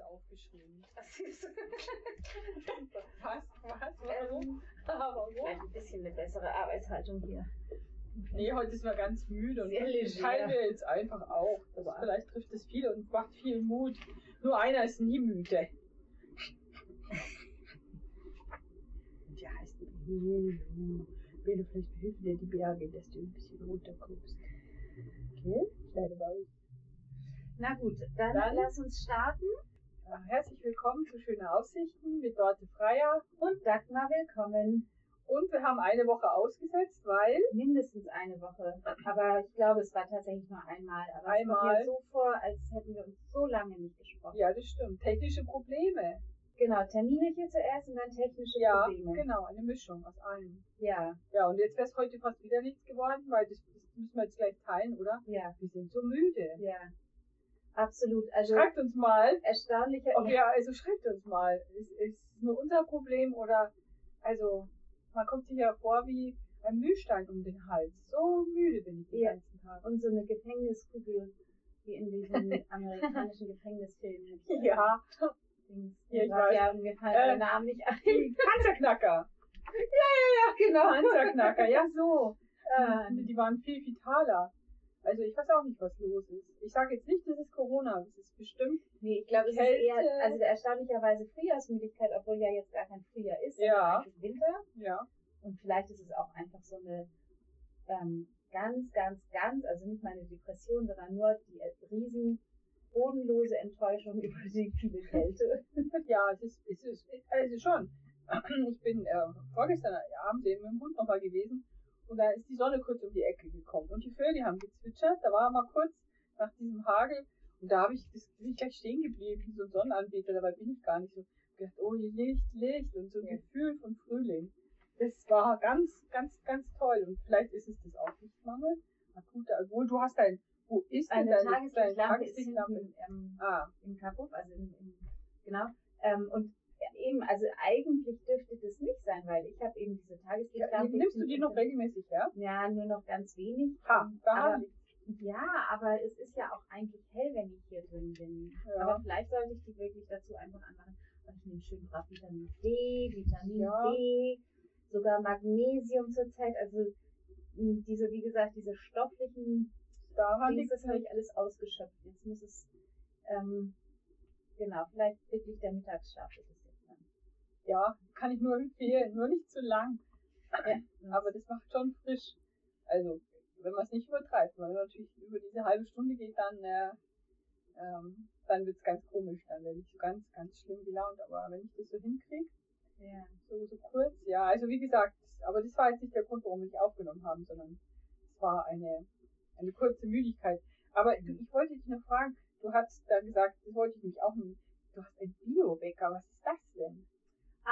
es aufgeschrieben. Das ist Was? Was? Warum? ähm, vielleicht warum? ein bisschen eine bessere Arbeitshaltung hier. Nee, heute ist man ganz müde und teilen wir jetzt einfach auch. Das Aber- vielleicht trifft es viele und macht viel Mut. Nur einer ist nie müde. Und der heißt Belu. Belu, vielleicht behilfen dir die Berge, dass du ein bisschen runterkommst. Okay? Kleine Maus. Na gut, dann, Dann- lass uns starten. Ja, Herzlich willkommen zu Schöne Aussichten mit Dorte Freier. Und Dagmar, willkommen. Und wir haben eine Woche ausgesetzt, weil Mindestens eine Woche. Aber ich glaube, es war tatsächlich nur einmal. Aber es Einmal. kommt mir so vor, als hätten wir uns so lange nicht gesprochen. Ja, das stimmt. Technische Probleme. Genau, Termine hier zuerst und dann technische Ja, Probleme. genau, eine Mischung aus allem. Ja, Ja, und jetzt wäre es heute fast wieder nichts geworden, weil das, das müssen wir jetzt gleich teilen, oder? ja, Wir sind so müde. ja. Absolut. Also Schreibt uns mal, erstaunlicher. ob ihr, also schreibt uns mal, ist, ist es nur unser Problem oder, also, man kommt sich ja vor wie ein Mühlstein um den Hals. So müde bin ich den Ja. ganzen Tag. Und so eine Gefängniskugel, wie in diesen amerikanischen Gefängnisfilmen. Ja. Ja, ich weiß. Ja, mir fallen Äh, alle Namen nicht ein. Panzerknacker. Ja, genau. Panzerknacker, ja so. Äh, die waren viel vitaler. Also ich weiß auch nicht, was los ist. Ich sage jetzt nicht, das ist Corona, das ist bestimmt. Nee, ich glaube, es ist eher, also erstaunlicherweise Frühjahrsmüdigkeit, obwohl ja jetzt gar kein Frühjahr ist, Ja. eigentlich Winter. Ja. Und vielleicht ist es auch einfach so eine ähm, ganz, ganz, ganz, also nicht meine Depression, sondern nur die äh, riesen bodenlose Enttäuschung über die viele Kälte. Ja, es ist, es ist, also schon. Ich bin äh, vorgestern Abend eben mit dem Hund nochmal gewesen und da ist die Sonne kurz um die Ecke gekommen und die Vögel haben gezwitschert. Da war mal kurz nach diesem Hagel und da habe ich, das, bin ich gleich stehen geblieben, wie so ein Sonnenanbeter, dabei bin ich gar nicht so. gedacht, oh, hier Licht, Licht und so ein Ja. Gefühl von Frühling. Das war ganz, ganz, ganz toll und vielleicht ist es das auch Lichtmangel. Akuter, obwohl du hast ein, wo ist denn deine, Tageslichtlampe deine ist Tageslichtlampe? hinten ähm, Ah, im Kabuff, also im, im genau. Ähm, und eben, also eigentlich dürfte das nicht sein, weil ich habe eben diese ja, Tageslichtlampe. nimmst du die noch regelmäßig, ja? Ja, nur noch ganz wenig. Ha, da aber, ja, aber es ist ja auch eigentlich hell, wenn ich hier drin bin. Ja. Aber vielleicht sollte ich die wirklich dazu einfach anmachen. Und ich nehme schön brav Vitamin D, Vitamin Ja. B, sogar Magnesium zurzeit. Also diese, wie gesagt, diese stofflichen Daran Dings, das habe ich alles ausgeschöpft. Jetzt muss es, ähm, genau, vielleicht wirklich der Mittagsschlaf ist. Ja, kann ich nur empfehlen, nur nicht zu lang. Ja, Aber das macht schon frisch. Also, wenn man es nicht übertreibt, man natürlich über diese halbe Stunde geht, dann, äh, ähm, dann wird's ganz komisch, dann werde ich so ganz, ganz schlimm gelaunt. Aber wenn ich das so hinkriege, ja. so, so kurz, ja, also wie gesagt, aber das war jetzt nicht der Grund, warum wir nicht aufgenommen haben, sondern es war eine, eine kurze Müdigkeit. Aber du, ich wollte dich noch fragen, du hast da gesagt, das wollte ich mich auch nicht, du hast ein Bio-Wecker, was ist das denn?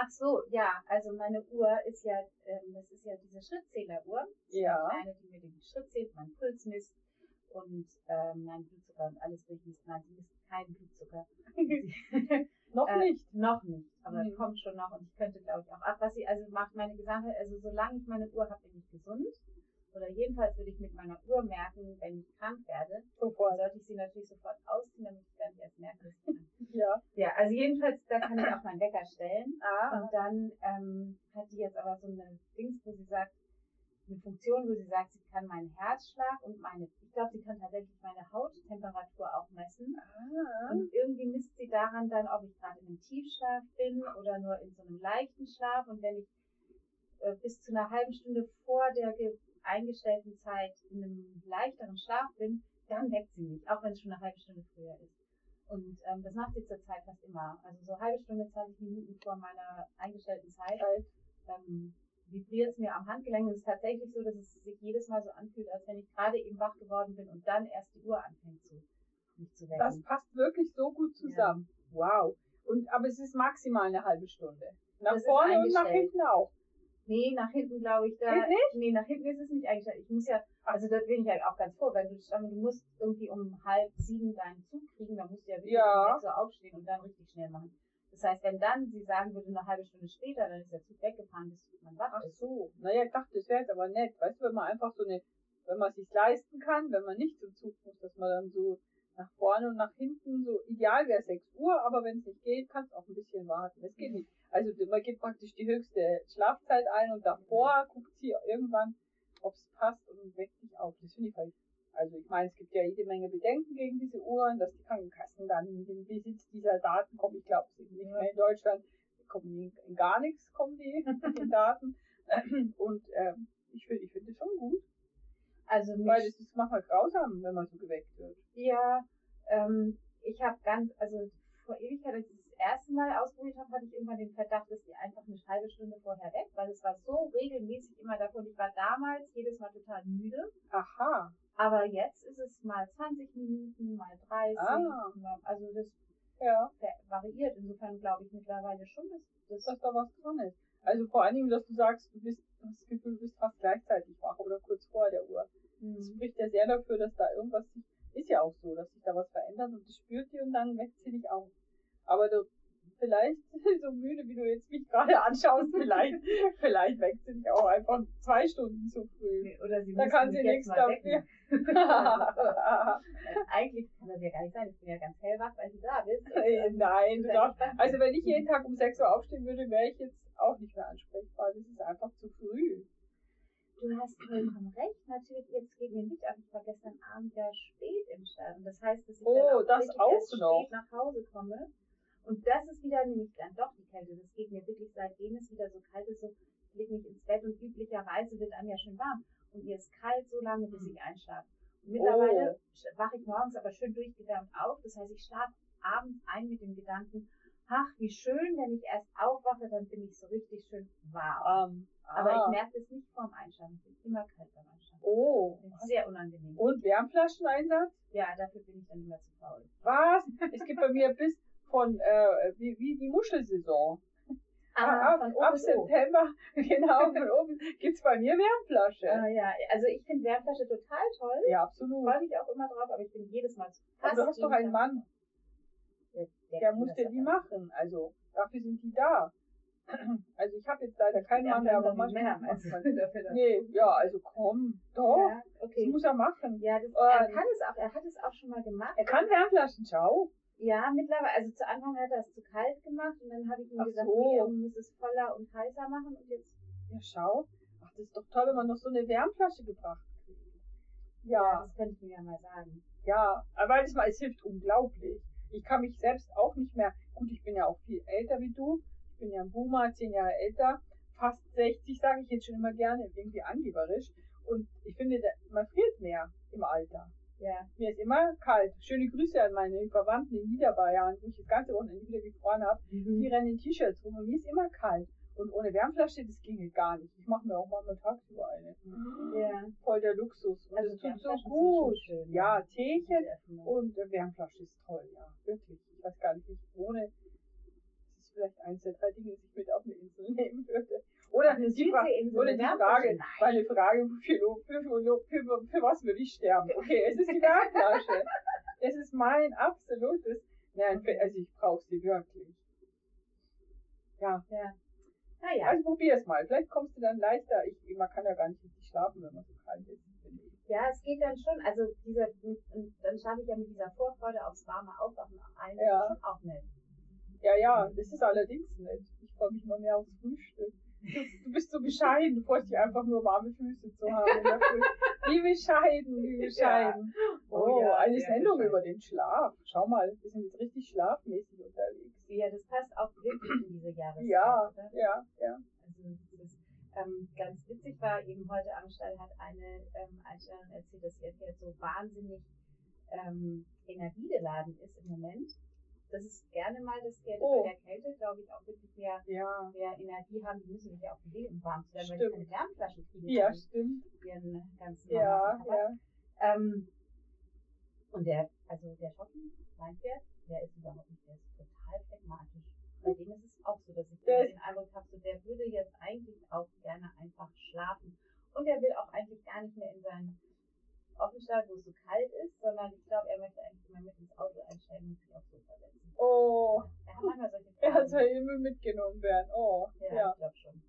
Ach so, ja, also meine Uhr ist ja, ähm, das ist ja diese Schrittzähleruhr. Ja. Eine kleine, die mir den Schritt zählt, meinen Puls misst und ähm, mein Blutzucker und alles durchmisst. Nein, die misst keinen Blutzucker. Noch Äh, nicht. Noch nicht, aber Mhm. kommt schon noch und ich könnte, glaube ich, auch. Ach, was sie also macht, meine gesamte, also solange ich meine Uhr habe, bin ich gesund. Oder jedenfalls würde ich mit meiner Uhr merken, wenn ich krank werde, Sofort. sollte ich sie natürlich sofort ausziehen, damit ich gar nicht erst merke, dass ich krank bin. Ja. Ja, also jedenfalls, da kann ich auch meinen Wecker stellen. Ah. Und dann ähm, hat die jetzt aber so eine Dings, wo sie sagt, eine Funktion, wo sie sagt, sie kann meinen Herzschlag und meine, ich glaube, sie kann tatsächlich meine Hauttemperatur auch messen. Ah. Und irgendwie misst sie daran dann, ob ich gerade in einem Tiefschlaf bin oder nur in so einem leichten Schlaf. Und wenn ich äh, bis zu einer halben Stunde vor der ge- eingestellten Zeit in einem leichteren Schlaf bin, dann weckt sie mich, auch wenn es schon eine halbe Stunde früher ist. Und ähm, das macht sie zurzeit fast immer. Also so eine halbe Stunde, 20 Minuten vor meiner eingestellten Zeit ähm, vibriert es mir am Handgelenk. Und es ist tatsächlich so, dass es sich jedes Mal so anfühlt, als wenn ich gerade eben wach geworden bin und dann erst die Uhr anfängt zu, mich zu wecken. Das passt wirklich so gut zusammen. Wow. Und, aber es ist maximal eine halbe Stunde. Nach Das vorne und nach hinten auch. Nee, nach hinten glaube ich da. Geht nicht? Nee, nach hinten ist es nicht eingestellt. Ich muss ja, also da bin ich ja auch ganz froh, weil du, du musst irgendwie um halb sieben deinen Zug kriegen, dann musst du ja wirklich Ja. um sechs Uhr aufstehen und dann richtig schnell machen. Das heißt, wenn dann sie sagen würde, eine halbe Stunde später, dann ist der Zug weggefahren, bis man wach Ach so. Naja, ich dachte, das wäre jetzt aber nett. Weißt du, wenn man einfach so eine, wenn man es sich leisten kann, wenn man nicht zum Zug muss, dass man dann so nach vorne und nach hinten, so ideal wäre 6 Uhr, aber wenn es nicht geht, kannst du auch ein bisschen warten. Es geht nicht. Also man gibt praktisch die höchste Schlafzeit ein und davor guckt sie irgendwann, ob es passt und weckt dich auf. Das finde ich halt. Also ich meine, es gibt ja jede Menge Bedenken gegen diese Uhren, dass die Krankenkassen dann in den Besitz dieser Daten kommen. Ich glaube, es ist nicht mehr in Deutschland. Kommen die in gar nichts, kommen die in Daten. Und ähm, ich finde ich finde das schon gut. Also Weil es ist manchmal grausam, wenn man so geweckt wird. Ja, ähm, ich habe ganz, also vor Ewigkeit, als ich das erste Mal ausprobiert habe, hatte ich irgendwann den Verdacht, dass die einfach eine halbe Stunde vorher weg, weil es war so regelmäßig immer davon. Ich war damals jedes Mal total müde. Aha. Aber jetzt ist es mal 20 Minuten, mal 30. Ah. Mal, also das Ja, variiert. Insofern glaube ich mittlerweile schon, dass das dass da was dran ist. Also vor allen Dingen, dass du sagst, du bist, das Gefühl, du bist fast gleichzeitig wach oder kurz vor der Uhr. Das Mhm. spricht ja sehr dafür, dass da irgendwas sich, ist ja auch so, dass sich da was verändert und das spürt die und dann weckt sie dich auf. Aber du, vielleicht, so müde wie du jetzt mich gerade anschaust, vielleicht, vielleicht weckt sie dich auch einfach zwei Stunden zu früh. Oder sie Da kann sie nichts dafür. Eigentlich kann das ja gar nicht sein. Ich bin ja ganz hellwach, weil du da bist. Äh, Nein, du darfst, also wenn ich jeden Tag um 6 Uhr aufstehen würde, wäre ich jetzt auch nicht mehr ansprechbar. Das ist einfach zu früh. Du hast vollkommen recht. Natürlich, jetzt geht mir nicht auf. Ich war gestern Abend ja spät im Stall. Und das heißt, dass ich Oh, dann auch auch erst noch. spät nach Hause komme. Und das ist wieder nämlich dann doch die Kälte. Das geht mir wirklich, seitdem es wieder so kalt ist, so, ich leg mich ins Bett und üblicherweise wird einem ja schon warm. Und mir ist kalt so lange, bis ich einschlafe. Und mittlerweile sch- wache ich morgens aber schön durchgewärmt auf. Das heißt, ich schlafe abends ein mit dem Gedanken, ach, wie schön, wenn ich erst aufwache, dann bin ich so richtig schön warm. Ähm, Aber ah. ich merke das nicht vorm Einschlafen. Ich bin immer kalt beim Einschlafen. Oh. Sehr unangenehm. Und Wärmflascheneinsatz? Ja, dafür bin ich dann immer zu faul. Was? Es gibt bei mir bis von, äh, wie, wie die Muschelsaison. Ah, ab, von ab oben. September, genau, von oben gibt's bei mir Wärmflasche. Ah, ja, also ich finde Wärmflasche total toll. Ja, absolut. freue mich auch immer drauf, aber ich bin jedes Mal zu Aber du hast doch einen Mann, Der, der muss dir die machen. Also, dafür sind die da. Also ich habe jetzt leider keinen Mann mehr, aber manchmal Männer macht man. Nee, ja, also komm, doch. Ja, Das okay. muss er machen. Ja, das, er kann es auch, er hat es auch schon mal gemacht. Er kann Wärmflaschen, schau. Ja, mittlerweile, also zu Anfang hat er es zu kalt gemacht und dann habe ich ihm Ach gesagt, so. nee, er muss es voller und heißer machen und jetzt, Ja, schau. Ach, das ist doch toll, wenn man noch so eine Wärmflasche gebracht kriegt. ja, Ja, das könnte ich mir ja mal sagen. ja, aber das mal, es hilft unglaublich. Ich kann mich selbst auch nicht mehr, gut, ich bin ja auch viel älter wie du. Ich bin ja ein Boomer, zehn Jahre älter. Fast 60, sage ich jetzt schon immer gerne, irgendwie angeberisch. Und ich finde, man friert mehr im Alter. Ja, Mir ist immer kalt. Schöne Grüße an meine Verwandten in Niederbayern, wo ich das ganze Wochenende wieder gefroren habe. Mhm. Die rennen in T-Shirts rum und mir ist immer kalt. Und ohne Wärmflasche, das ginge gar nicht. Ich mache mir auch mal tagsüber eine. ja. Voll der Luxus. Und Also es tut so gut. schön, ja, ja. Teechen und Wärmflasche ist toll, ja. Wirklich. Ich weiß gar nicht, wie ich wohne. Das ist vielleicht eins der drei Dinge, die ich mit auf eine Insel nehmen würde. Oder Eine Südseeinsel oder mit die? Frage, Nein. meine Frage, für, für, für, für, was würde ich sterben? Okay, es ist die Wärmflasche. Es ist mein absolutes, nein, also ich brauche sie wirklich. Ja, Ja. Naja, also probier es mal. Vielleicht kommst du dann leichter. Ich, man kann ja gar nicht richtig schlafen, wenn man so kalt ist. ja, es geht dann schon, also dieser, und dann schaffe ich ja mit dieser Vorfreude aufs warme Aufwachen ein, das Ja. ist schon auch nett. Ja, ja, das ist allerdings nett. Ich freue mich mal mehr aufs Frühstück. Du, bist so bescheiden, du freust dich einfach nur warme Füße zu haben. Wie bescheiden, wie bescheiden. Oh Oh, ja, eine Sendung bescheiden. über den Schlaf. Schau mal, wir sind jetzt richtig schlafmäßig unterwegs. Ja, das passt auch wirklich in diese Jahreszeit, Ja, oder? ja, ja. Also das ähm, ganz witzig war, eben heute am Stall hat eine ähm, Einstellerin erzählt, dass ihr Pferd so wahnsinnig ähm, energiegeladen ist im Moment. Das ist gerne mal das Pferd Oh. bei der Kälte, glaube ich, auch wirklich mehr, Ja, mehr Energie haben. Die müssen sich ja auch bewegen, um warm zu werden, weil die keine Wärmflaschen kriegen ja, stimmt. ihren ganzen Ja, ja. Ähm, und der, also der Schotten, mein Pferd, der ist überhaupt nicht, der ist total phlegmatisch. Bei dem ist es auch so, dass ich Der den Eindruck habe, so, der würde jetzt eigentlich auch gerne einfach schlafen. Und er will auch eigentlich gar nicht mehr in seinen Offenstall, wo es so kalt ist, sondern ich glaube, er möchte eigentlich immer mit ins Auto einsteigen und sich aufs Sofa setzen. Oh, Er hat manchmal solche er Phasen. soll immer mitgenommen werden. Oh, ja, ja. ich glaube schon.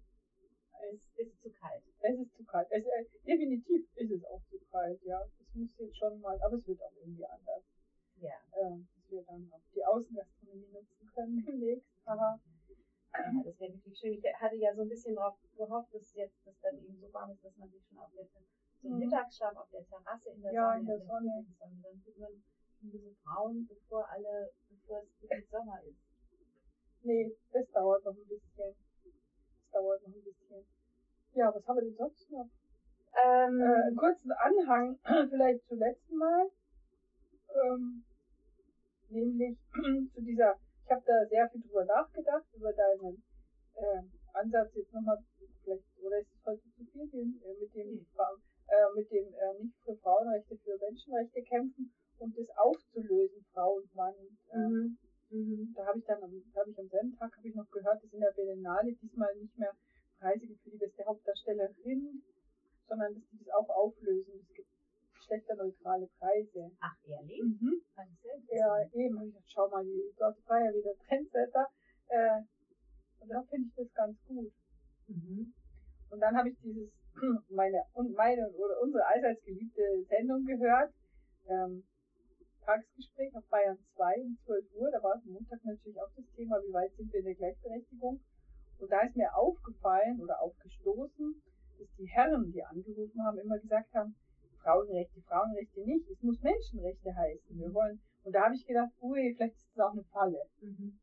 Es ist zu kalt. Es ist zu kalt. Es, äh, definitiv ist es auch zu kalt, ja. Es muss jetzt schon mal, aber es wird auch irgendwie anders. Ja. äh, dass wir dann auch die Außengastronomie nutzen können demnächst. Aber Ja, das wäre wirklich schön. Ich hatte ja so ein bisschen darauf gehofft, dass jetzt das dann eben so warm ist, dass man sich schon auf der so Mhm. Mittagsschlaf auf der Terrasse in der Ja, in der Sonne. Frühlingssonne, dann wird man ein bisschen braun, bevor alle, bevor es wirklich Sommer ist. nee, das dauert noch ein bisschen. Das dauert noch ein bisschen. Ja, was haben wir denn sonst noch? Ähm, Äh, einen kurzen Anhang vielleicht zum letzten Mal. Ähm, nämlich zu dieser, ich habe da sehr viel drüber nachgedacht, über deinen äh, Ansatz jetzt nochmal, vielleicht, oder ist es heute zu viel, äh, mit dem, Hm. Äh, mit dem äh, nicht für Frauenrechte, für Menschenrechte kämpfen und das aufzulösen, Frau und Mann. Äh, mhm. Mhm. da habe ich dann, habe ich am selben Tag habe ich noch gehört, dass in der Berlinale diesmal nicht mehr Preise gibt für die beste Hauptdarstellerin, sondern dass die das auch auflösen. Es gibt geschlechterneutrale Preise. Ach, ehrlich? Mhm. Sehr Ja, eben, habe ich gedacht, schau mal, die Leute war ja wieder Trendsetter. Äh, und da finde ich das ganz gut. Mhm. Und dann habe ich dieses, meine, und meine oder unsere allseits geliebte Sendung gehört. Ähm, Tagesgespräch auf Bayern 2 um 12 Uhr. Da war es Montag natürlich auch das Thema, wie weit sind wir in der Gleichberechtigung. Und da ist mir aufgefallen oder aufgestoßen, dass die Herren, die angerufen haben, immer gesagt haben, Frauenrechte, Frauenrechte nicht, es muss Menschenrechte heißen. Wir wollen, und da habe ich gedacht, ui, vielleicht ist das auch eine Falle. Mhm.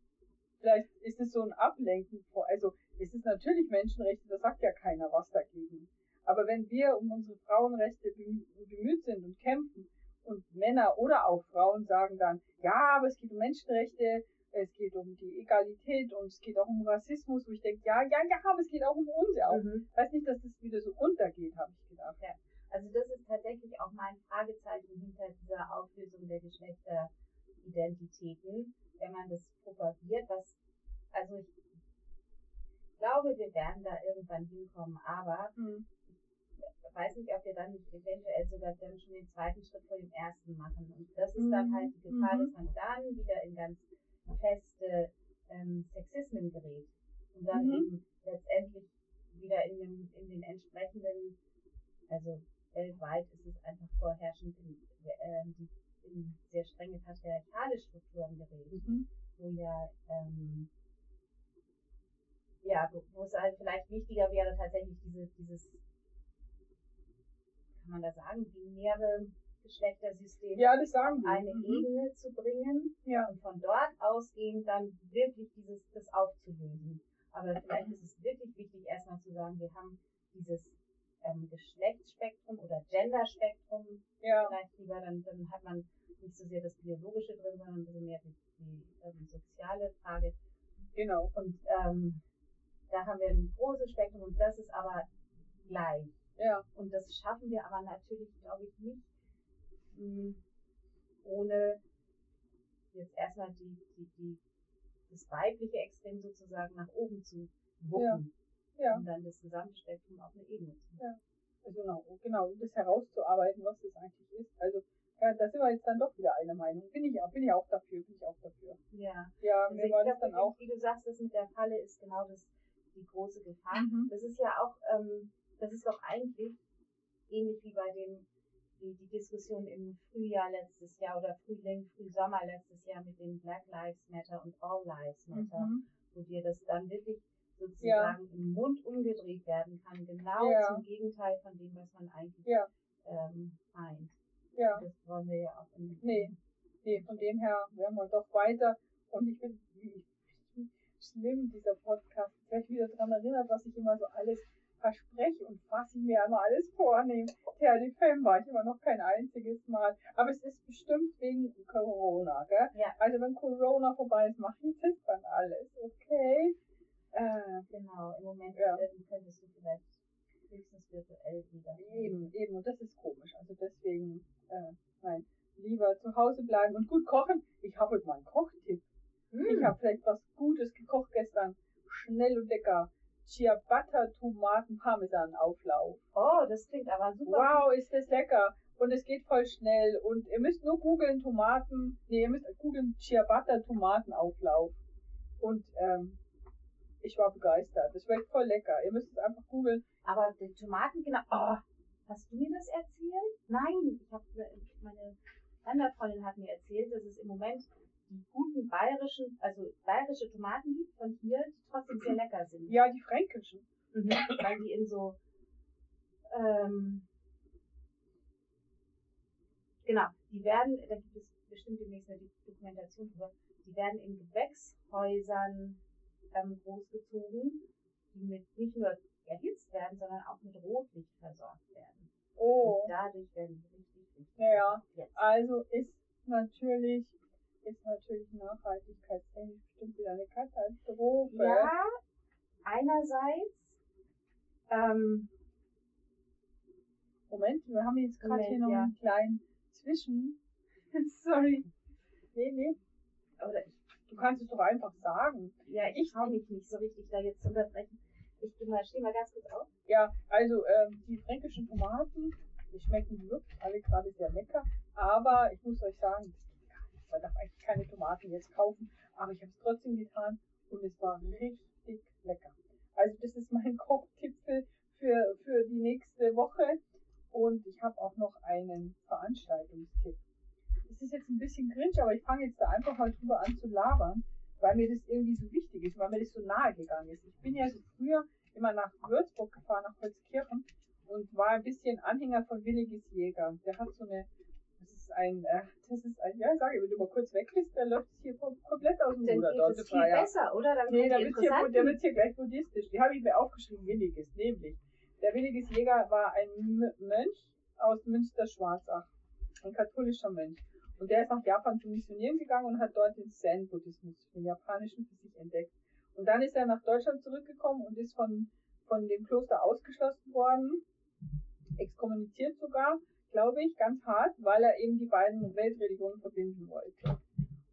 Vielleicht ist es so ein Ablenken also es ist natürlich Menschenrechte, da sagt ja keiner was dagegen. Aber wenn wir um unsere Frauenrechte bemü- bemüht sind und kämpfen und Männer oder auch Frauen sagen dann, ja, aber es geht um Menschenrechte, es geht um die Egalität und es geht auch um Rassismus, wo ich denke, ja, ja, ja, aber es geht auch um uns auch. Mhm. Ich weiß nicht, dass das wieder so untergeht, habe ich gedacht. Also das ist tatsächlich auch mein Fragezeichen hinter dieser Auflösung der Geschlechteridentitäten, wenn man das propagiert, was, also ich glaube, wir werden da irgendwann hinkommen, aber Hm. ich weiß nicht, ob wir dann nicht eventuell sogar dann schon den zweiten Schritt vor dem ersten machen. Und das ist dann Mhm. halt die Gefahr, Mhm. dass man dann wieder in ganz feste ähm, Sexismen gerät. Und dann Mhm. eben letztendlich wieder in, dem, in den entsprechenden, also weltweit ist es einfach vorherrschend in, äh, die, in sehr strenge patriarchale Strukturen gerät Mhm. wo ja, ähm, ja, wo, es halt vielleicht wichtiger wäre, tatsächlich diese, dieses, kann man da sagen, binäre Geschlechtersystem Ja, das sagen auf die. eine Mhm. Ebene zu bringen Ja. und von dort ausgehend dann wirklich dieses, das aufzulösen. Aber vielleicht ist es wirklich wichtig, erstmal zu sagen, wir haben dieses ähm, Geschlechtsspektrum oder Genderspektrum Ja. vielleicht lieber, dann, dann hat man nicht so sehr das Biologische drin, sondern ein bisschen mehr die, die ähm, soziale Frage. Genau. Und ähm, da haben wir ein großes Spektrum und das ist aber gleich. Ja. Und das schaffen wir aber natürlich, glaube ich, nicht mh, ohne jetzt erstmal die, die, die, das weibliche Extrem sozusagen nach oben zu wuppen, Ja. um dann das gesamte Spektrum auf eine Ebene zu bringen. Also genau, genau, um das herauszuarbeiten, was das eigentlich ist. Also ja, da sind wir jetzt dann doch wieder einer Meinung. Bin ich, auch- bin ich auch dafür, bin ich auch dafür. Ja. Ja, Also mir ich war das glaube, dann auch. wie du sagst, das mit der Falle ist genau das, die große Gefahr. Mhm. Das ist ja auch, ähm, das ist doch eigentlich ähnlich wie bei dem, die, die Diskussion im Frühjahr letztes Jahr oder Frühling, Frühsommer letztes Jahr mit dem Black Lives Matter und All Lives Matter, Mhm. wo dir das dann wirklich sozusagen im Mund umgedreht werden kann, genau Ja. zum Gegenteil von dem, was man eigentlich Ja. ähm, meint. Ja, Das wollen wir ja auch in Nee. nee, von dem her werden wir doch weiter. Und ich bin wie schlimm, dieser Podcast. Ich wieder daran erinnert, was ich immer so alles verspreche und was ich mir immer alles vornehme. Tja, die Film war ich immer noch kein einziges Mal. Aber es ist bestimmt wegen Corona, gell? Ja. Also wenn Corona vorbei ist, mache ich das dann alles, okay? Äh, Genau, im Moment Ja. könntest du vielleicht höchstens virtuell wieder. Eben, eben, und das ist komisch. Also deswegen, äh, nein, lieber zu Hause bleiben und gut kochen. Ich habe heute mal einen Kochtipp. Hm. Ich habe vielleicht was Gutes gekocht gestern. Schnell und lecker. Ciabatta Tomaten Parmesan Auflauf. Oh, das klingt aber super. Wow, ist das lecker. Und es geht voll schnell. Und ihr müsst nur googeln Tomaten. Nee, ihr müsst googeln Ciabatta Tomatenauflauf. Und ähm, ich war begeistert. Das schmeckt voll lecker. Ihr müsst es einfach googeln. Aber die Tomaten, genau. Oh, hast du mir das erzählt? Nein, ich habe meine Wanderfreundin hat mir erzählt, dass es im Moment die guten bayerischen, also bayerische Tomaten gibt von hier, die trotzdem sehr lecker sind. Ja, die fränkischen. Mhm. Weil die in so, ähm, genau, die werden, da gibt es bestimmt demnächst eine Dokumentation drüber, die werden in Gewächshäusern ähm, großgezogen, die mit nicht nur erhitzt werden, sondern auch mit Rotlicht versorgt werden. Oh. Und dadurch werden sie richtig, richtig Naja, also ist natürlich, ist natürlich nachhaltigkeitstechnisch bestimmt wieder eine Katastrophe. Ja, einerseits, ähm, Moment, wir haben jetzt gerade hier noch ja. einen kleinen Zwischen. Sorry. Nee, nee. oder ich, Du kannst es doch einfach sagen. ja, ich Ich- traue mich nicht so richtig, da jetzt zu unterbrechen. Ich geh mal, steh mal ganz kurz auf. Ja, also ähm, die fränkischen Tomaten, die schmecken wirklich alle gerade sehr lecker. Aber ich muss euch sagen, das. Man darf eigentlich keine Tomaten jetzt kaufen. Aber ich habe es trotzdem getan und es war richtig lecker. Also das ist mein Kochtippel für, für die nächste Woche. Und ich habe auch noch einen Veranstaltungstipp. Das ist jetzt ein bisschen cringe, aber ich fange jetzt da einfach mal drüber an zu labern, weil mir das irgendwie so wichtig ist, weil mir das so nahe gegangen ist. Ich bin ja so früher immer nach Würzburg gefahren, nach Holzkirchen und war ein bisschen Anhänger von Williges Jäger. Der hat so eine, ist ein, äh, das ist ein, ja, sag ich, wenn du mal kurz weggehst, der läuft hier kom- komplett aus dem Dann Ruder geht dort. es viel ja- besser, oder? Dann Nee, kommt da die wird's hier, der interessanten- wird hier gleich buddhistisch. Die habe ich mir aufgeschrieben, Williges, nämlich. Der Williges Jäger war ein Mönch aus Münster-Schwarzach, ein katholischer Mönch. Und der ist nach Japan zu missionieren gegangen und hat dort den Zen-Buddhismus, den japanischen, für sich entdeckt. Und dann ist er nach Deutschland zurückgekommen und ist von, von dem Kloster ausgeschlossen worden, exkommuniziert sogar, glaube ich, ganz hart, weil er eben die beiden Weltreligionen verbinden wollte.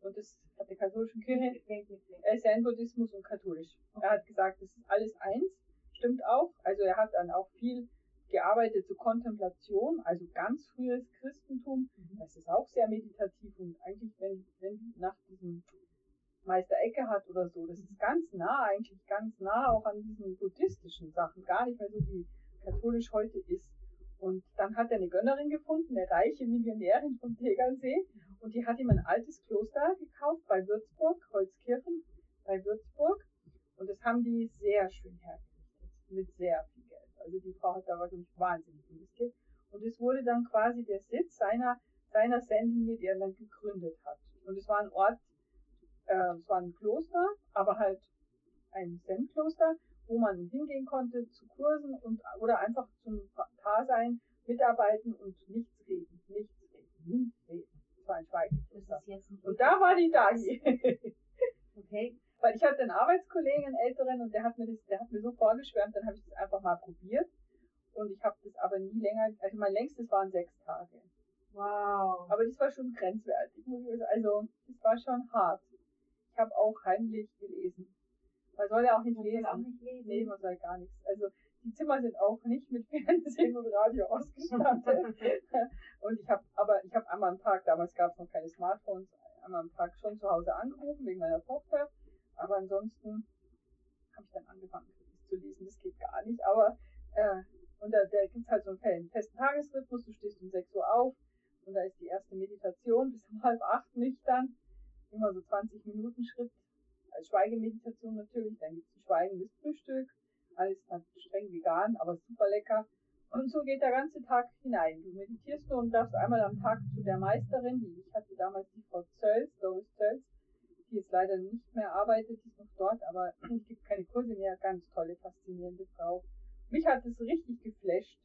Und das hat der katholischen Kirche äh, Zen-Buddhismus und katholisch. Er hat gesagt, das ist alles eins, stimmt auch. Also er hat dann auch viel gearbeitet zur Kontemplation, also ganz frühes Christentum. Das ist auch sehr meditativ und eigentlich, wenn, wenn nach diesem Meister Eckehardt oder so, das ist ganz nah, eigentlich ganz nah auch an diesen buddhistischen Sachen, gar nicht mehr so wie katholisch heute ist. Und dann hat er eine Gönnerin gefunden, eine reiche Millionärin vom Tegernsee, und die hat ihm ein altes Kloster gekauft bei Würzburg, Holzkirchen bei Würzburg. Und das haben die sehr schön hergerichtet, mit sehr viel Geld. Also die Frau hat da wirklich wahnsinnig investiert. Und es wurde dann quasi der Sitz seiner, seiner Zen-Linie, die er dann gegründet hat. Und es war ein Ort, äh, es war ein Kloster, aber halt ein Zen-Kloster, wo man hingehen konnte zu Kursen und oder einfach zum Dasein mitarbeiten und nichts reden, nichts reden, nichts reden. Es war ein Das ein Und da war die Dani. Okay. Weil ich hatte einen Arbeitskollegen, einen älteren, und der hat mir das, der hat mir so vorgeschwärmt, dann habe ich das einfach mal probiert. Und ich habe das aber nie länger, also mein längstes waren sechs Tage. Wow. Aber das war schon grenzwertig. Also, das war schon hart. Ich habe auch heimlich gelesen. Man soll ja auch nicht Man soll lesen. auch nicht lesen. Nee, man soll gar nichts. Also, die Zimmer sind auch nicht mit Fernsehen und Radio ausgestattet. und ich habe, aber ich habe einmal am Tag, damals gab es noch keine Smartphones, einmal am Tag schon zu Hause angerufen wegen meiner Tochter. Aber ansonsten habe ich dann angefangen, zu lesen. Das geht gar nicht. Aber äh, und da, da gibt's halt so einen festen- festen Tagesrhythmus. Du stehst um 6 Uhr auf und da ist die erste Meditation bis um halb acht nüchtern. Immer so 20 Minuten Schritt. Als Schweigemeditation natürlich. Dann gibt's ein schweigendes Frühstück. Alles streng vegan, aber super lecker. Und so geht der ganze Tag hinein. Du meditierst nur und darfst einmal am Tag zu der Meisterin, die ich hatte damals die Frau Zölz, Doris Zölz, die jetzt leider nicht mehr arbeitet, die ist noch dort, aber es gibt keine Kurse mehr. Ganz tolle, faszinierende Frau. Mich hat es richtig geflasht.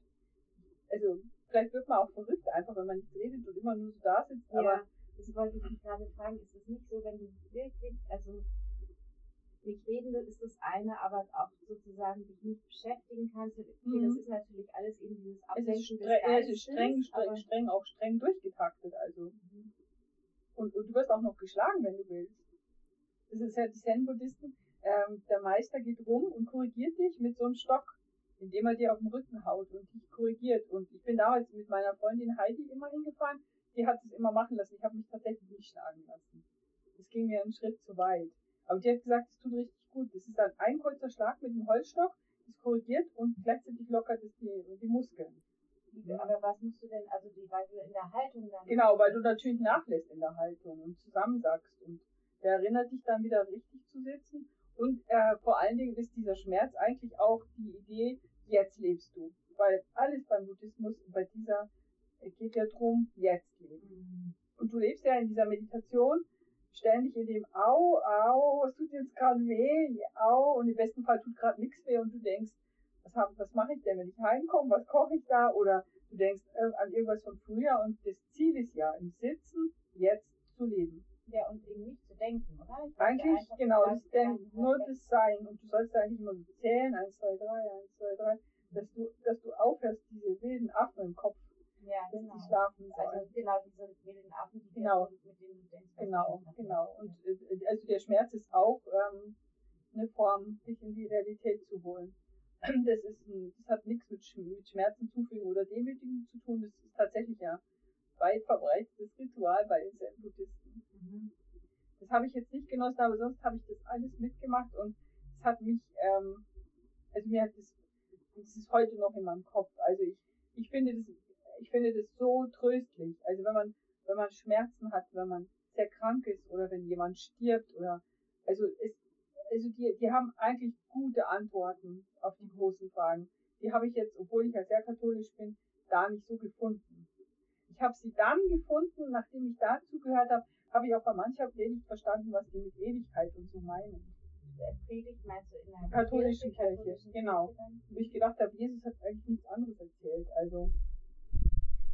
Also, vielleicht wird man auch verrückt, einfach wenn man nicht redet und immer nur so da sitzt, aber ja, das wollte ich gerade fragen. Ist es nicht so, wenn du wirklich, also nicht reden ist das eine, aber auch sozusagen dich nicht beschäftigen kannst. Okay, Mhm. das ist natürlich alles eben dieses es Ablenken des ja, es Geistes, ist streng, streng, streng, auch streng durchgetaktet, also. Mhm. Und, und du wirst auch noch geschlagen, wenn du willst. Das ist ja die Zen-Buddhisten. Ähm, der Meister geht rum und korrigiert dich mit so einem Stock, indem er dir auf den Rücken haut und dich korrigiert. Und ich bin damals mit meiner Freundin Heidi immer hingefahren. Die hat es immer machen lassen. Ich habe mich tatsächlich nicht schlagen lassen. Das ging mir einen Schritt zu weit. Aber die hat gesagt, es tut richtig gut. Das ist dann ein kurzer Schlag mit dem Holzstock, das korrigiert und gleichzeitig lockert es die, die Muskeln. Aber was musst du denn, also die, weil du in der Haltung dann. Genau, weil du natürlich nachlässt in der Haltung und zusammensackst und der erinnert dich dann wieder richtig zu sitzen. Und äh, vor allen Dingen ist dieser Schmerz eigentlich auch die Idee, jetzt lebst du. Weil alles beim Buddhismus, bei dieser, es geht ja drum, jetzt leben. Mhm. Und du lebst ja in dieser Meditation ständig in dem Au, au, es tut jetzt gerade weh, au, und im besten Fall tut gerade nichts weh und du denkst, was, hab, was mache ich denn, wenn ich heimkomme, was koche ich da? Oder du denkst äh, an irgendwas von früher und das Ziel ist ja, im Sitzen jetzt zu leben. Ja, und eben nicht zu denken, oder? Eigentlich, genau, das Denken, nur das Sein. Und du sollst eigentlich immer so zählen, 1, 2, 3, 1, 2, 3, dass du, dass du aufhörst, diese wilden Affen im Kopf ja, dass genau. die schlafen sollen. Also genau, diese wilden Affen, die genau. mit denen denkst. Genau, genau. Und äh, also der Schmerz ist auch ähm, eine Form, dich in die Realität zu holen. Das ist ein, das hat nichts mit, mit Schmerzen zufügen oder Demütigen zu tun. Das ist tatsächlich ja weit verbreitetes Ritual bei den Zen-Buddhisten. Mhm. Das habe ich jetzt nicht genossen, aber sonst habe ich das alles mitgemacht und es hat mich, ähm, also mir hat das, das ist heute noch in meinem Kopf. Also ich, ich finde das, ich finde das so tröstlich. Also wenn man, wenn man Schmerzen hat, wenn man sehr krank ist oder wenn jemand stirbt oder, also es, also die, die haben eigentlich gute Antworten auf die großen Fragen. Die habe ich jetzt, obwohl ich ja sehr katholisch bin, da nicht so gefunden. Ich habe sie dann gefunden, nachdem ich dazu gehört habe, habe ich auch bei mancher Predigt verstanden, was die mit Ewigkeit und so meinen. Predigt meinst du in der katholischen Kirche? Katholischen genau. Wo ich gedacht habe, Jesus hat eigentlich nichts anderes erzählt. Also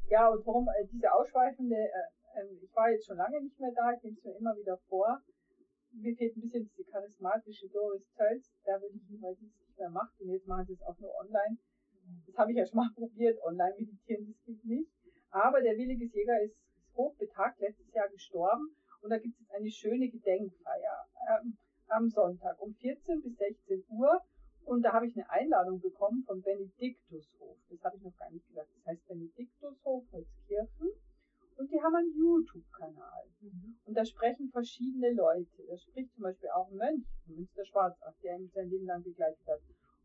ja, und warum äh, diese ausschweifende, äh, äh, ich war jetzt schon lange nicht mehr da, ich nehme es mir immer wieder vor. Mir fehlt ein bisschen diese charismatische Doris Tölz, da würde ich nie, weil die es nicht mehr macht und jetzt machen sie es auch nur online. Das habe ich ja schon mal probiert, online meditieren, das geht nicht. Aber der Williges Jäger ist, hochbetagt, letztes Jahr gestorben und da gibt es eine schöne Gedenkfeier ähm, am Sonntag um 14 bis 16 Uhr und da habe ich eine Einladung bekommen vom Benediktushof. Das habe ich noch gar nicht gesagt. Das heißt Benediktushof Holzkirchen. Und die haben einen YouTube-Kanal. Mhm. Und da sprechen verschiedene Leute. Da spricht zum Beispiel auch ein Mönch von Münster Schwarzach, der ihn sein Leben lang begleitet hat.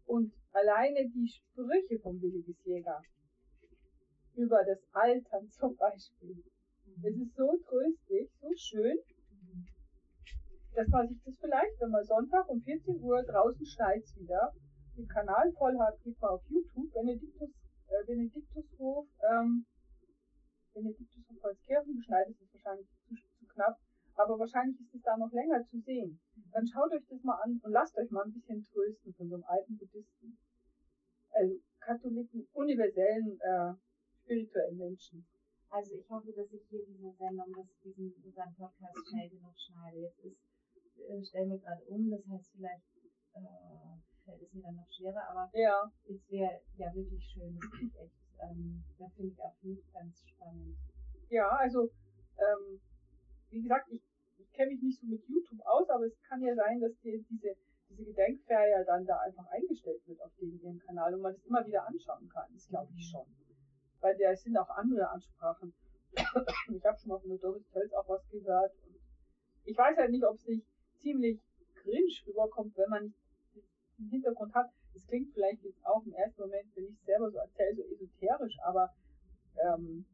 Und alleine die Sprüche vom Williges Jäger über das Altern zum Beispiel. Mhm. Es ist so tröstlich, so schön. Dass man sich das vielleicht, wenn man Sonntag um 14 Uhr draußen schneit wieder, den Kanal voll hat, geht man auf YouTube, Benediktus, äh, Benediktushof, ähm, Benediktushof Holzkirchen, geschneit ist es wahrscheinlich zu, zu knapp, aber wahrscheinlich ist es da noch länger zu sehen. Dann schaut euch das mal an und lasst euch mal ein bisschen trösten von so einem alten Buddhisten. Also Katholiken, universellen äh, spirituellen Menschen. Also ich hoffe, dass ich hier diese Sendung, dass diesen unseren Podcast schnell genug schneide. Jetzt ist, äh, stellen wir gerade um, das heißt vielleicht äh, fällt es mir dann noch schwerer, aber ja. es wäre ja wirklich schön, das ist echt, ähm, da finde ich auch nicht ganz spannend. Ja, also ähm, wie gesagt, ich, ich kenne mich nicht so mit YouTube aus, aber es kann ja sein, dass die, diese diese Gedenkfeier dann da einfach eingestellt wird auf den ihren Kanal und man es immer wieder anschauen kann. Das glaube ich schon weil da sind auch andere Ansprachen. ich habe schon mal von der Doris Tölz auch was gehört. Und ich weiß halt nicht, ob es nicht ziemlich cringe rüberkommt, wenn man nicht den Hintergrund hat. Es klingt vielleicht jetzt auch im ersten Moment, wenn ich selber so erzähle, so esoterisch, aber ähm,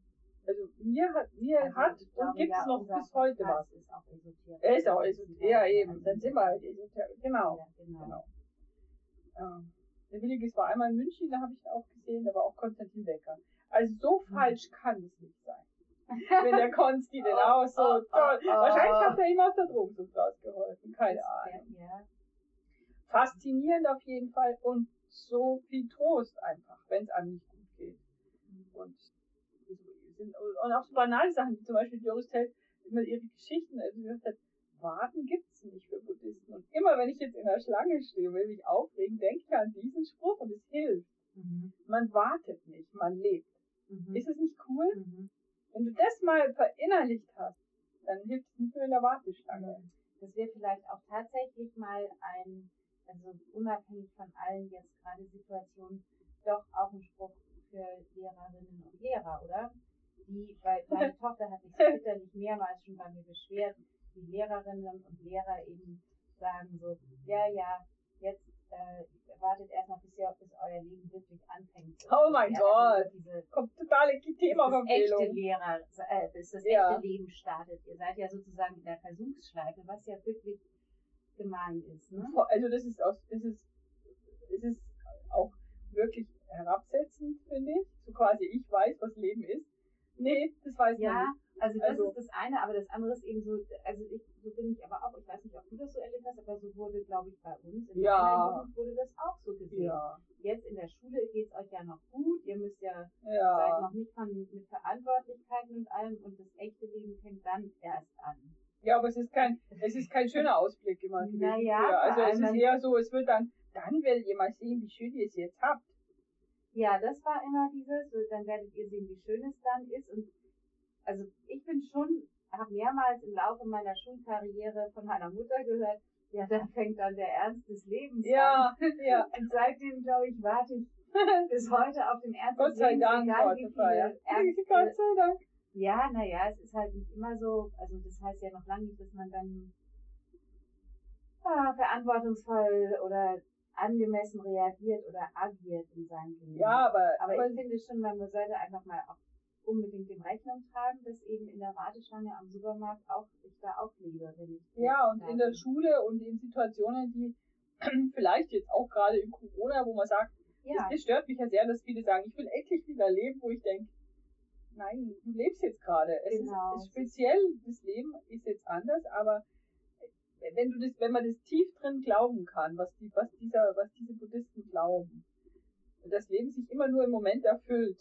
also mir hat mir also hat und gibt es ja, noch bis heute was. Ist auch esoterisch. Er ist auch esoterisch. Ja, eben. Dann sind wir halt esoterisch. Genau. Ja, genau. genau. Ähm, der Williges war einmal in München, da habe ich ihn auch gesehen, da war auch Konstantin Becker. Also so hm. falsch kann es nicht sein. Wenn der Konsti denn oh, auch so oh, toll. Oh, Wahrscheinlich hat er ihm aus der Drogensucht rausgeholfen. Keine Ahnung. Ja. Faszinierend auf jeden Fall und so viel Trost einfach, wenn es einem nicht gut geht. Und, und auch so banale Sachen, wie zum Beispiel Doris Tell immer ihre Geschichten, also sie hat, Warten gibt's nicht für Buddhisten. Und immer wenn ich jetzt in der Schlange stehe, will mich aufregen, denke ich an diesen Spruch und es hilft. Mhm. Man wartet nicht, man lebt. Mhm. Ist es nicht cool? Mhm. Wenn du das mal verinnerlicht hast, dann hilft es nicht nur in der Warteschlange. Das wäre vielleicht auch tatsächlich mal ein, also unabhängig von allen jetzt gerade Situationen, doch auch ein Spruch für Lehrerinnen und Lehrer, oder? Die, weil meine Tochter hat sich bitterlich mehrmals schon bei mir beschwert, die Lehrerinnen und Lehrer eben sagen so, ja, ja, jetzt äh, wartet erstmal, bis, ihr, bis euer Leben wirklich anfängt. Oh mein ja, Gott. Diese, Kommt totale das Themaverfehlung. echte Lehrer, äh, bis das Ja. echte Leben startet. Ihr seid ja sozusagen in der Versuchsschleife, was ja wirklich gemein ist. Ne? Also das ist aus, das ist, es ist auch wirklich herabsetzend, finde ich. So quasi, ich weiß, was Leben ist. Nee, das weiß man Ja, nicht. Also das Also- ist das eine, aber das andere ist eben so, also ich, so bin ich aber auch, ich weiß nicht, ob du das so erlebt hast, aber so wurde, glaube ich, bei uns in Ja. Jugend wurde das auch so gesehen. Ja, Jetzt in der Schule geht es euch ja noch gut, ihr müsst ja, seid ja. noch nicht von, mit Verantwortlichkeiten und allem und das echte Leben fängt dann erst an. Ja, aber es ist kein, es ist kein schöner Ausblick immer gewesen. Naja, also es ist eher so, es wird dann, dann werdet ihr mal sehen, wie schön ihr es jetzt habt. Ja, das war immer dieses, dann werdet ihr sehen, wie schön es dann ist. Und also ich bin schon, habe mehrmals im Laufe meiner Schulkarriere von meiner Mutter gehört, ja, da fängt dann der Ernst des Lebens an. Ja, ja. Und seitdem, glaube ich, warte ich bis heute auf den Ernst Gott des Lebens, Dank, egal Gott wie sei viele Dank. Gott sei Dank. Ja, naja, es ist halt nicht immer so, also das heißt ja noch lange nicht, dass man dann ah, verantwortungsvoll oder angemessen reagiert oder agiert in seinem Leben. Ja, aber, Aber aber ich finde schon, man sollte einfach mal auch unbedingt dem Rechnung tragen, dass eben in der Warteschlange am Supermarkt auch ich da auch lebe, wenn ich Ja, und in der. Schule und in Situationen, die vielleicht jetzt auch gerade in Corona, wo man sagt, ja, das, das stört mich ja sehr, dass viele sagen, ich will endlich wieder leben, wo ich denke, nein, du lebst jetzt gerade. Es Genau. ist, ist speziell, das Leben ist jetzt anders, aber wenn du das, wenn man das tief drin glauben kann, was die, was dieser, was diese Buddhisten glauben, das Leben sich immer nur im Moment erfüllt,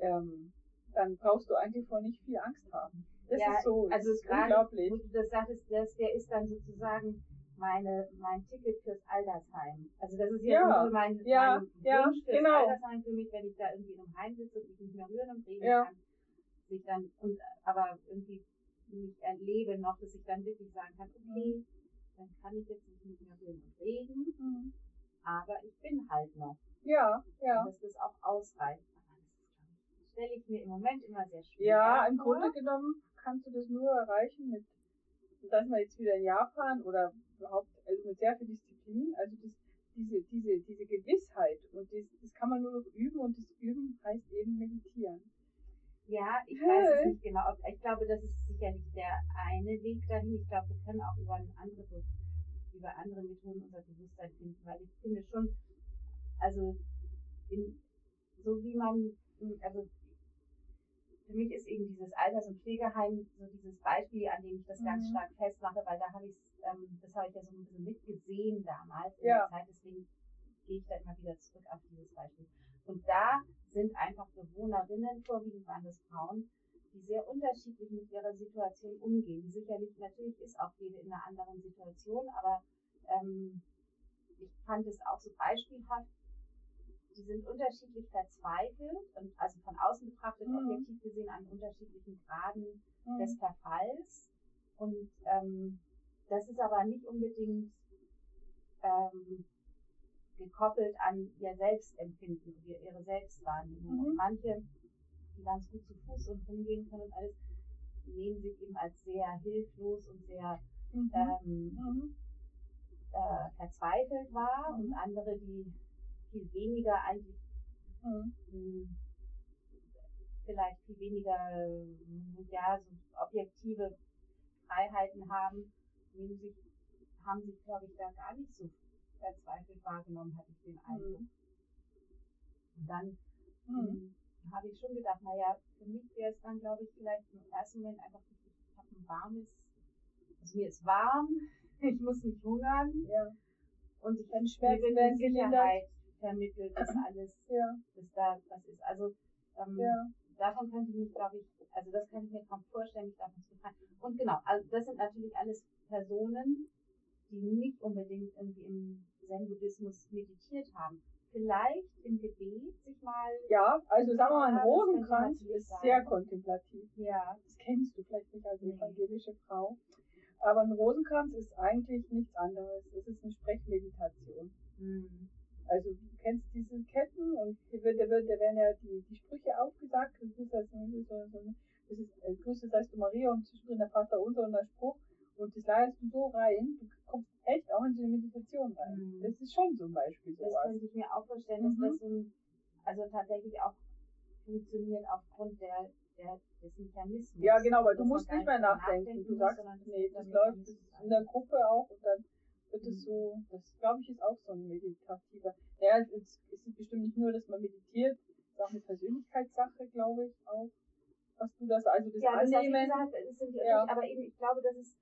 ähm, dann brauchst du eigentlich vor nicht viel Angst haben. Das Ja, ist so, also ist gerade, unglaublich. wo du das sagtest, das, der ist dann sozusagen meine, mein Ticket fürs Altersheim. Also das ist jetzt Ja, so mein, ja, mein ja, Wunsch fürs genau. Altersheim für mich, wenn ich da irgendwie in einem Heim sitze und mich nicht mehr rühren und reden Ja. kann, sich dann, und, aber irgendwie nicht erlebe noch, dass ich dann wirklich sagen kann, okay, dann kann ich jetzt nicht mehr rühren und reden, Mhm. aber ich bin halt noch. Ja, ja. Und dass das auch ausreicht. Stelle ich mir im Moment immer sehr schwer Ja, im vor. Grunde genommen kannst du das nur erreichen mit, und da sind wir jetzt wieder in Japan oder überhaupt, also mit sehr viel Disziplin, also das, diese, diese, diese Gewissheit und das, das kann man nur noch üben und das Üben heißt eben meditieren. Ja, ich weiß es nicht genau. Ich glaube, das ist sicherlich der eine Weg dahin. Ich glaube, wir können auch über andere, über andere Methoden unser Bewusstsein finden, weil ich finde schon, also in, so wie man, also für mich ist eben dieses Alters- und Pflegeheim so dieses Beispiel, an dem ich das ganz Mhm. stark festmache, weil da habe ich ähm, das habe ich ja so ein bisschen mitgesehen damals in Ja. der Zeit, deswegen gehe ich da immer wieder zurück auf dieses Beispiel. Und da sind einfach Bewohnerinnen, vorwiegend waren das Frauen, die sehr unterschiedlich mit ihrer Situation umgehen. Sicherlich, natürlich ist auch jede in einer anderen Situation, aber ähm, ich fand es auch so beispielhaft. Die sind unterschiedlich verzweifelt und also von außen betrachtet, Mhm. objektiv gesehen an unterschiedlichen Graden Mhm. des Verfalls. Und ähm, das ist aber nicht unbedingt ähm, gekoppelt an ihr Selbstempfinden, ihr- ihre Selbstwahrnehmung. Mhm. Und manche, die ganz gut zu Fuß und rumgehen können und alles, nehmen sich eben als sehr hilflos und sehr Mhm. ähm, Mhm. äh, verzweifelt wahr und andere, die viel weniger eigentlich Mhm. mh, vielleicht viel weniger äh, ja, so objektive Freiheiten haben, nehmen sich, haben sich, glaube ich, da gar nicht so verzweifelt wahrgenommen, hatte ich den Eindruck. Und dann Mhm. mh, habe ich schon gedacht, naja, für mich wäre es dann, glaube ich, vielleicht im ersten Moment einfach, ich habe ein warmes, also mir ist warm, ich muss nicht hungern Ja. und ich wird werden eine gelindert. Sicherheit vermittelt, dass alles, Ja. dass da was ist. Also ähm, Ja. davon könnte ich mich, glaube ich, also das kann ich mir kaum vorstellen, mich davon zu befreien. Und genau, also das sind natürlich alles Personen, die nicht unbedingt irgendwie im Zen-Buddhismus meditiert haben. Vielleicht im Gebet sich mal, Ja, also sagen wir mal, ein Ja, Rosenkranz ist sein. sehr kontemplativ. ja, Das kennst du vielleicht nicht als Nee. evangelische Frau. Aber ein Rosenkranz ist eigentlich nichts anderes. Es ist eine Sprechmeditation. hm, Also du kennst diese Ketten und hier wird, da, wird, da werden ja die, die Sprüche aufgesagt. Das ist, also, so, so, das ist äh, Grüße seist du Maria und zwischendrin der Vater unser und der Spruch. Und das leierst du so rein, du kommst echt auch in so eine Meditation rein. Mhm. Das ist schon so ein Beispiel. Das Sowas. könnte ich mir auch vorstellen, Mhm. dass das so ein, also tatsächlich auch funktioniert aufgrund der, der des Mechanismus. Ja, genau, weil du musst nicht mehr drüber nachdenken. Du sagst, nee, das läuft in der Gruppe auch und dann wird es Mhm. so, das glaube ich ist auch so ein meditativer. Ja, es ist, es ist bestimmt nicht nur, dass man meditiert, es ist auch eine Persönlichkeitssache, glaube ich, auch. Was du das, also das ja, das Annehmen. gesagt, das sind die Ja. aber eben, ich glaube, das ist,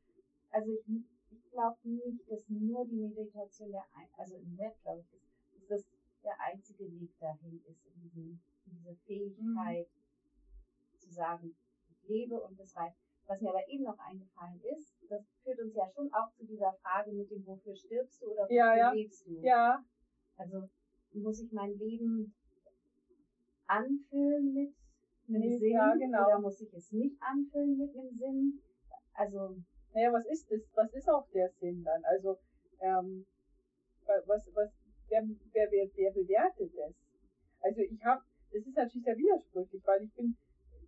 also ich, ich glaube nicht, dass nur die Meditation der, ein, also im Web, glaube ich, ist, dass das der einzige Weg dahin ist, in, diesen, in diese Fähigkeit zu sagen, ich lebe und das reicht. Was mir aber eben noch eingefallen ist, das führt uns ja schon auch zu dieser Frage mit dem, wofür stirbst du oder wofür Ja, ja. lebst du? ja, Also muss ich mein Leben anfüllen mit einem Nee, Sinn ja, genau. oder muss ich es nicht anfüllen mit einem Sinn? Also naja, was ist das? Was ist auch der Sinn dann? Also, ähm, wa- was, was, wer, wer, wer, wer bewertet das? Also ich habe, das ist natürlich sehr widersprüchlich, weil ich bin,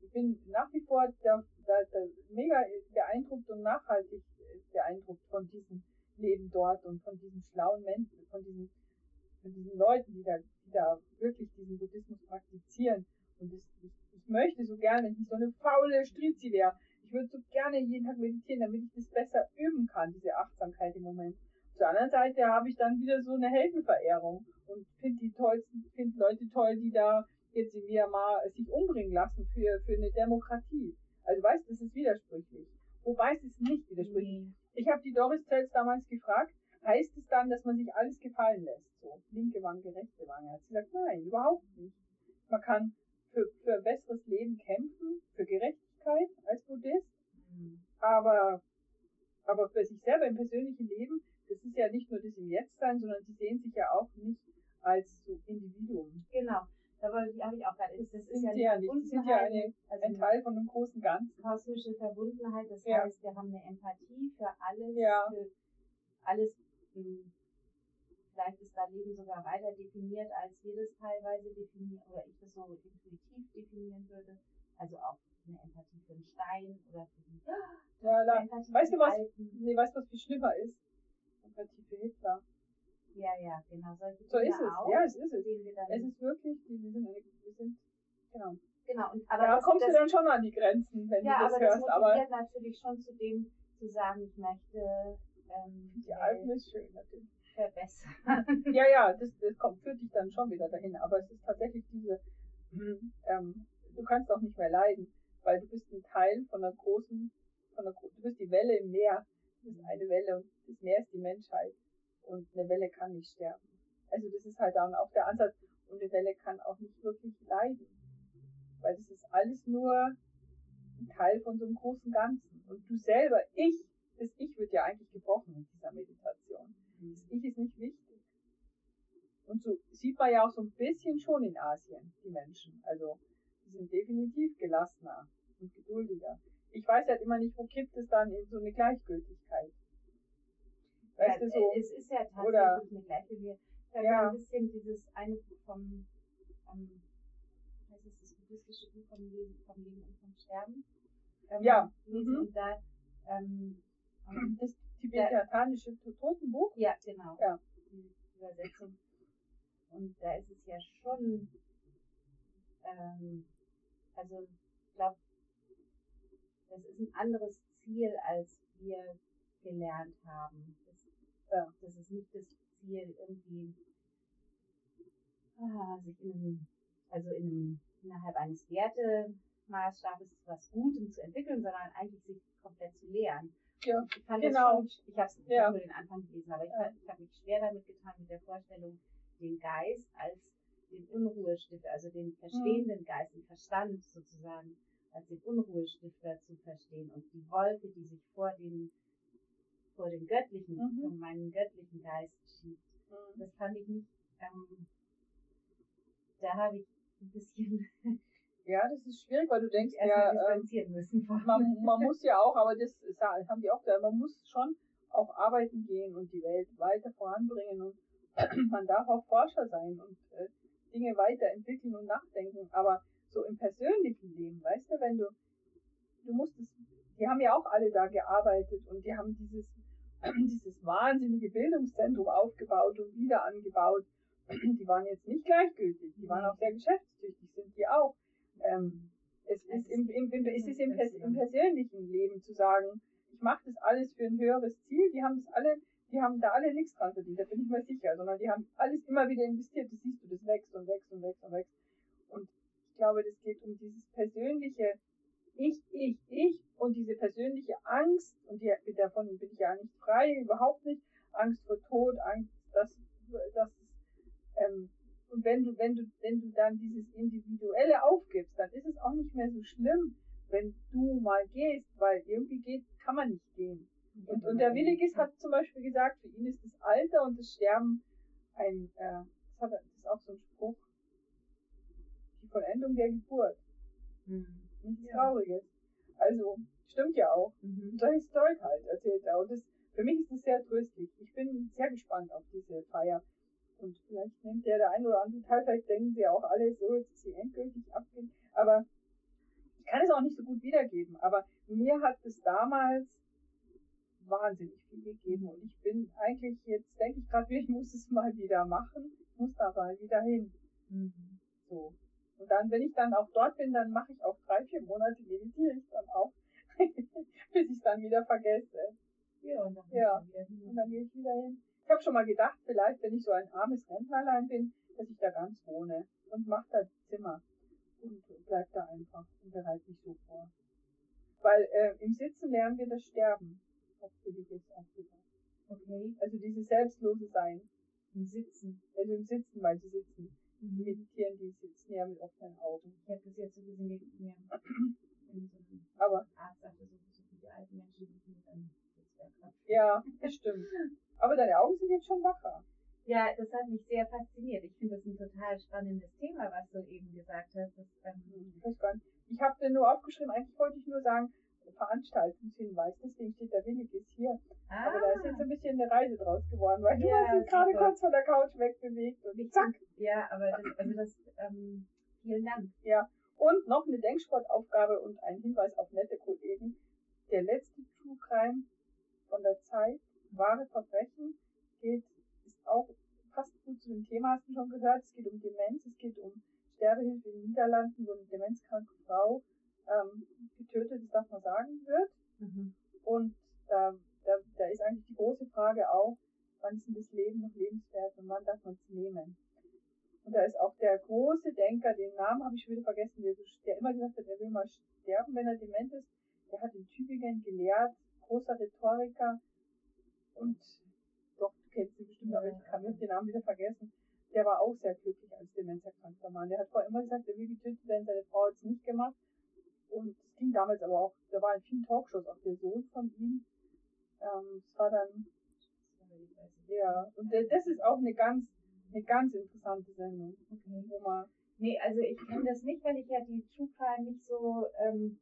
ich bin nach wie vor da, da, da mega beeindruckt und nachhaltig beeindruckt von diesem Leben dort und von diesen schlauen Menschen, von diesen, von diesen Leuten, die da, die da wirklich diesen Buddhismus praktizieren. Und das, ich, ich möchte so gerne, wenn ich so eine faule Strizi wäre, ich würde so gerne jeden Tag meditieren, damit ich das besser üben kann, diese Achtsamkeit im Moment. Der anderen Seite habe ich dann wieder so eine Heldenverehrung und finde die tollsten, finde Leute toll, die da jetzt in Myanmar sich umbringen lassen für, für eine Demokratie. Also weißt du, das ist widersprüchlich. Wobei es ist nicht widersprüchlich. nee. Ich habe die Doris Tels damals gefragt, heißt es dann, dass man sich alles gefallen lässt? So, linke Wange, rechte Wange. Hat sie gesagt, nein, überhaupt nicht. Man kann für, für ein besseres Leben kämpfen, für Gerechtigkeit als Buddhist, Hm. aber, aber für sich selber im persönlichen Leben, das ist ja nicht nur das im Jetztsein, sondern sie sehen sich ja auch nicht als so Individuum. Genau. Wollte ich, habe ich auch gerade. Das, das ist ja ja nicht. Sind ja eine, also ein Teil von einem großen Ganzen. kosmische Verbundenheit. Das Ja. heißt, wir haben eine Empathie für alles, Ja. für alles. hm, Vielleicht ist da Leben sogar weiter definiert, als wir das teilweise definieren, oder ich das so intuitiv definieren würde. Also auch eine Empathie für den Stein oder für die Ja, da, Empathie weißt du was? die Alten. nee, weißt du, was viel schlimmer ist? Empathie für Hitler. Ja, ja, genau. Solche So ist es. Auch, Ja, es ist es. Es ist wirklich, wir sind, eine- wir sind, genau. genau. Und, aber da das, kommst das, du dann schon an die Grenzen, wenn ja, du das aber das hörst, aber motiviert natürlich schon zu dem, zu sagen, ich möchte ähm, die Alpen ist schön natürlich. verbessern. Ja, ja, das, das kommt, führt dich dann schon wieder dahin, aber es ist tatsächlich diese, ähm, du kannst auch nicht mehr leiden, weil du bist ein Teil von einer großen, von einer, du bist die Welle im Meer, du bist eine Welle und das Meer ist die Menschheit und eine Welle kann nicht sterben. Also das ist halt dann auch der Ansatz und eine Welle kann auch nicht wirklich leiden, weil das ist alles nur ein Teil von so einem großen Ganzen und du selber, ich, das Ich wird ja eigentlich gebrochen in dieser Meditation. Das Ich ist nicht wichtig. Und so sieht man ja auch so ein bisschen schon in Asien, die Menschen. Also, die sind definitiv gelassener und geduldiger. Ich weiß halt immer nicht, wo kippt es dann in so eine Gleichgültigkeit. Weißt ja, du, so, Es ist ja tatsächlich oder- eine gleiche. Ich habe Ja. ein bisschen dieses eine Buch vom, ähm, was ist das buddhistische Buch vom Leben, vom Leben und vom Sterben. Ähm, Ja, mhm. Und da, ähm, ähm, das tibetanische Totenbuch. ja, genau. Ja. Die Übersetzung. Und da ist es ja schon, ähm, also ich glaube, das ist ein anderes Ziel, als wir gelernt haben. Das, Ja. das ist nicht das Ziel, irgendwie ah, sich in einem, also in einem, innerhalb eines Wertemaßstabes was Gutem zu entwickeln, sondern eigentlich sich komplett zu lehren. Ja, Ich fand genau. das schon, ich habe Ja. hab nur den Anfang gelesen, aber ich, Ja. ich habe mich schwer damit getan mit der Vorstellung, den Geist als den Unruhestifter, also den verstehenden Geist, den Verstand sozusagen, als den Unruhestifter zu verstehen und die Wolke, die sich vor den, vor den göttlichen, Mhm. vor meinen göttlichen Geist schiebt. Mhm. Das fand ich nicht, ähm, da habe ich ein bisschen Ja, das ist schwierig, weil du denkst, ja, ähm, müssen man, man muss ja auch, aber das sa- haben die auch gesagt, man muss schon auch arbeiten gehen und die Welt weiter voranbringen und man darf auch Forscher sein und äh, Dinge weiterentwickeln und nachdenken, aber so im persönlichen Leben, weißt du, wenn du, du musst es, die haben ja auch alle da gearbeitet und die haben dieses, dieses wahnsinnige Bildungszentrum aufgebaut und wieder angebaut. Die waren jetzt nicht gleichgültig, die waren auch sehr geschäftstüchtig, sind die auch. Ähm, es ist im, im, im, es ist im, im persönlichen Leben zu sagen, ich mache das alles für ein höheres Ziel. Die haben das alle, die haben da alle nichts dran verdient, da bin ich mir sicher, sondern die haben alles immer wieder investiert. Das siehst du, das wächst und wächst und wächst und wächst. Und ich glaube, das geht um dieses persönliche Ich, Ich, Ich und diese persönliche Angst, und die, davon bin ich ja nicht frei, überhaupt nicht. Angst vor Tod, Angst, dass, dass ähm, und wenn du, wenn du, wenn du dann dieses Individuelle aufgibst, dann ist es auch nicht mehr so schlimm, wenn du mal gehst, weil irgendwie geht, kann man nicht gehen. Und, und der Willigis hat zum Beispiel gesagt, für ihn ist das Alter und das Sterben ein, äh, das, hat, das ist auch so ein Spruch, die Vollendung der Geburt. Mhm. Nichts ja. Trauriges. Also, stimmt ja auch. Mhm. Und solches Zeug halt erzählt er. Und das, für mich ist das sehr tröstlich. Ich bin sehr gespannt auf diese Feier. Und vielleicht nimmt der der ein oder andere teil, vielleicht denken sie auch alle so, jetzt ist sie endgültig abgehen. Aber ich kann es auch nicht so gut wiedergeben. Aber mir hat es damals wahnsinnig viel gegeben. Und ich bin eigentlich, jetzt denke ich gerade, ich muss es mal wieder machen. Ich muss da mal wieder hin. Mhm. So. Und dann, wenn ich dann auch dort bin, dann mache ich auch drei, vier Monate meditiere ich dann auch, bis ich dann wieder vergesse. Ja, und dann, ja. und dann gehe ich wieder hin. Ich habe schon mal gedacht, vielleicht, wenn ich so ein armes Rentnerlein bin, dass ich da ganz wohne und mache da Zimmer und bleib da einfach und bereite mich so vor. Weil äh, im Sitzen lernen wir das Sterben. Will ich jetzt auch gesagt. Okay. Also dieses selbstlose Sein. Im Sitzen. Also im Sitzen, weil sie sitzen. Mhm. Meditieren, die sitzen ja mit offenen Augen. Ich habe das jetzt so gesehen, wie mir Aber Arzt sagte, so, so viele alte Menschen sind mit einem Ja, das stimmt. Aber deine Augen sind jetzt schon wacher. Ja, das hat mich sehr fasziniert. Ich finde das ein total spannendes Thema, was du eben gesagt hast. Das, ähm, ich ich habe dir nur aufgeschrieben, eigentlich wollte ich nur sagen, Veranstaltungshinweis, deswegen steht der Willigis hier. Ah. Aber da ist jetzt ein bisschen eine Reise draus geworden, weil ja, du hast dich gerade kurz von der Couch wegbewegt und zack. Ja, aber das, also das, ähm, vielen Dank. Ja. Und noch eine Denksportaufgabe und ein Hinweis auf nette Kollegen. Der letzte True Crime von der Zeit, wahre Verbrechen, geht, ist auch fast gut zu dem Thema, hast du schon gehört. Es geht um Demenz, es geht um Sterbehilfe in den Niederlanden, wo eine demenzkranke Frau ähm, getötet, das darf man sagen, wird. Mhm. Und da, da, da ist eigentlich die große Frage auch, wann ist denn das Leben noch lebenswert und wann darf man es nehmen? Und da ist auch der große Denker, den Namen habe ich schon wieder vergessen, der, der immer gesagt hat, er will mal sterben, wenn er dement ist. Der hat in Tübingen gelehrt, großer Rhetoriker und doch, du kennst ihn bestimmt, aber ich kann den Namen wieder vergessen. Der war auch sehr glücklich als demenzerkrankter Mann. Der hat vorher immer gesagt, er will getötet werden, seine Frau hat es nicht gemacht. Und es ging damals aber auch, da war in vielen Talkshows auch der Sohn von ihm. Ähm, es war dann, ja, und das ist auch eine ganz, eine ganz interessante Sendung. Okay. Wo man, nee, also ich kenne das nicht, weil ich ja die Crime nicht so, ähm,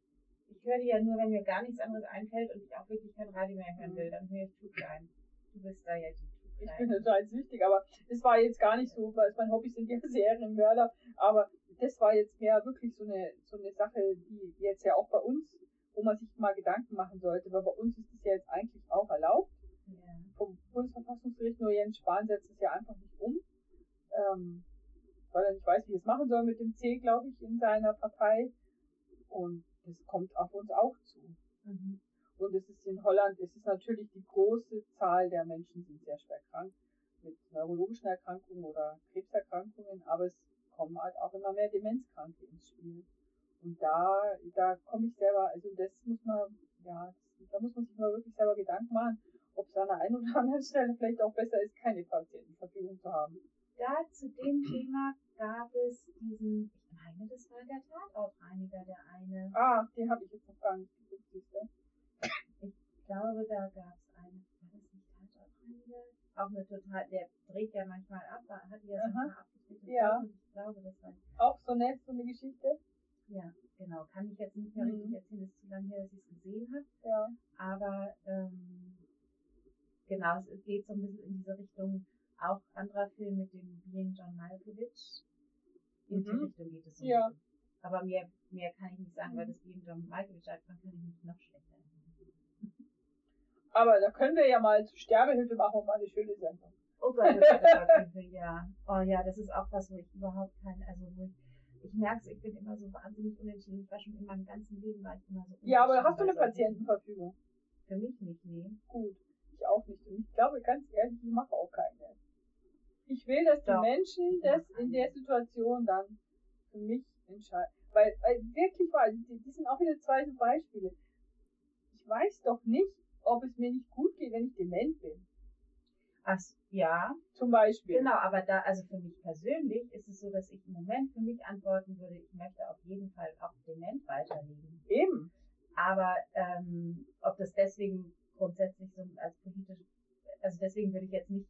ich höre die ja nur, wenn mir gar nichts anderes einfällt und ich auch wirklich kein Radio mehr hören will, dann höre ich True Crime. Du bist da ja die ich bin total süchtig, aber es war jetzt gar nicht so, weil mein Hobby sind ja Serienmörder, aber das war jetzt mehr wirklich so eine, so eine Sache, die jetzt ja auch bei uns, wo man sich mal Gedanken machen sollte, weil bei uns ist es ja jetzt eigentlich auch erlaubt. Ja. Vom Bundesverfassungsgericht, nur Jens Spahn setzt es ja einfach nicht um, ähm, weil er nicht weiß, wie er es machen soll mit dem C, glaube ich, in seiner Partei. Und das kommt auf uns auch zu. Mhm. Und es ist in Holland, es ist natürlich die große Zahl der Menschen sind sehr schwer krank mit neurologischen Erkrankungen oder Krebserkrankungen, aber es kommen halt auch immer mehr Demenzkranke ins Spiel. Und da, da komme ich selber, also das muss man, ja, das, da muss man sich mal wirklich selber Gedanken machen, ob es an der einen oder anderen Stelle vielleicht auch besser ist, keine Patientenverfügung zu haben. Da zu dem Thema gab es diesen, ich meine, das war der Tatortreiniger, der eine. Ah, den habe ich jetzt nicht gesehen. Ich glaube, da gab es eine, war das nicht Tatortreiniger? Auch eine total, der dreht ja manchmal ab, hat die ja so ein paar ja. Ich glaube, das war auch so nett, so eine Geschichte. Ja, genau. Kann ich jetzt nicht mehr mhm. richtig erzählen, ist zu lange her, dass ich es gesehen habe. Ja. Aber ähm, genau, es geht so ein bisschen in diese Richtung. Auch anderer Film mit dem Being John Malkovich. In mhm. die Richtung geht es so. Ja. Aber mehr, mehr kann ich nicht sagen, mhm. weil das Being John Malkovich, daran kann ich mich noch schlechter. Aber da können wir ja mal zu Sterbehilfe machen und mal eine schöne Sendung. Oh Gott, oh oh ja. Oh ja, das ist auch was, wo ich überhaupt kein, also wo ich, ich merke es, ich bin immer so wahnsinnig unentschieden. Ich war schon in meinem ganzen Leben war ich immer so Ja, aber hast du eine Patientenverfügung? Für mich nicht, nee. Gut, ich auch nicht. Und ich glaube, ganz ehrlich, ich mache auch keine. Ich will, dass die Doch. Menschen das in der Situation dann für mich entscheiden. Weil, weil wirklich war, die, die sind auch wieder zwei Beispiele. Ich weiß doch nicht, ob es mir nicht gut geht, wenn ich dement bin. Ach, ja, Zum Beispiel. genau, aber da, also für mich persönlich ist es so, dass ich im Moment für mich antworten würde, ich möchte auf jeden Fall auch dement weiterleben. Eben. Aber ähm, ob das deswegen grundsätzlich so als politisch, also deswegen würde ich jetzt nicht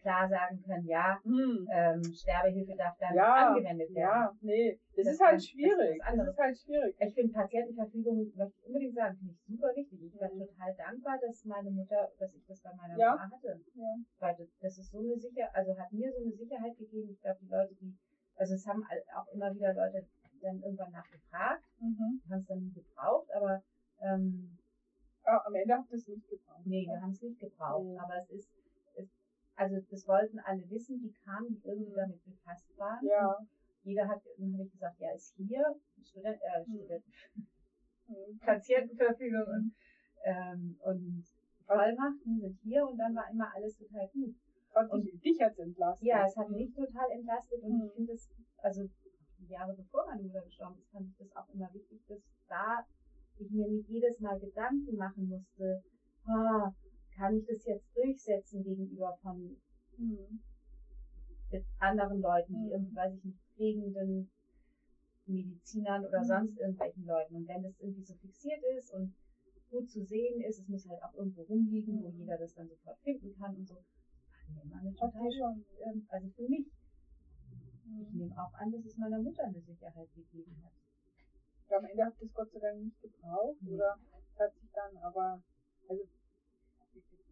klar sagen können, ja, Hm. ähm, Sterbehilfe darf da Ja, nicht angewendet werden. Ja, nee. Das, Das ist halt das schwierig. Das, anderes. ist halt schwierig. Ich finde Patientenverfügung, möchte ich unbedingt sagen, finde ich super wichtig. Ich war Mhm. total dankbar, dass meine Mutter, dass ich das bei meiner Ja. Mama hatte. Ja. Weil das, das ist so eine Sicherheit, also hat mir so eine Sicherheit gegeben. Ich glaube, die Leute, die, also es haben auch immer wieder Leute dann irgendwann nachgefragt, Mhm. haben es dann nie gebraucht, aber ähm, Ah, am Ende habt ihr es nicht gebraucht. nee, wir haben es nicht gebraucht. Mhm. Aber es ist, also das wollten alle wissen, die kamen, die irgendwie Mhm. damit befasst waren. Ja. Und jeder hat, dann habe ich gesagt, ja, ist hier Student, äh, Mhm. Student, Mhm. Patientenverfügung und, ähm, und Vollmachten sind hier und dann war immer alles total gut. Hat Und- dich, dich hat's entlastet. Ja, es hat Mhm. mich total entlastet und Mhm. ich finde es, also Jahre bevor meine Mutter gestorben ist, fand ich das auch immer wichtig, dass da ich mir nicht jedes Mal Gedanken machen musste, ah, kann ich das jetzt durchsetzen gegenüber von Mhm. anderen Leuten, die Mhm. irgendwie, weiß ich nicht, pflegenden Medizinern oder Mhm. sonst irgendwelchen Leuten. Und wenn das irgendwie so fixiert ist und gut zu sehen ist, es muss halt auch irgendwo rumliegen, wo Mhm. jeder das dann sofort finden kann und so. Eine Hat total schon. ähm, also für mich, ich Mhm. nehme auch an, dass es meiner Mutter eine Sicherheit gegeben hat. Ja, am Ende habt ihr es Gott sei Dank nicht gebraucht, Nee. oder hat sich dann aber, also,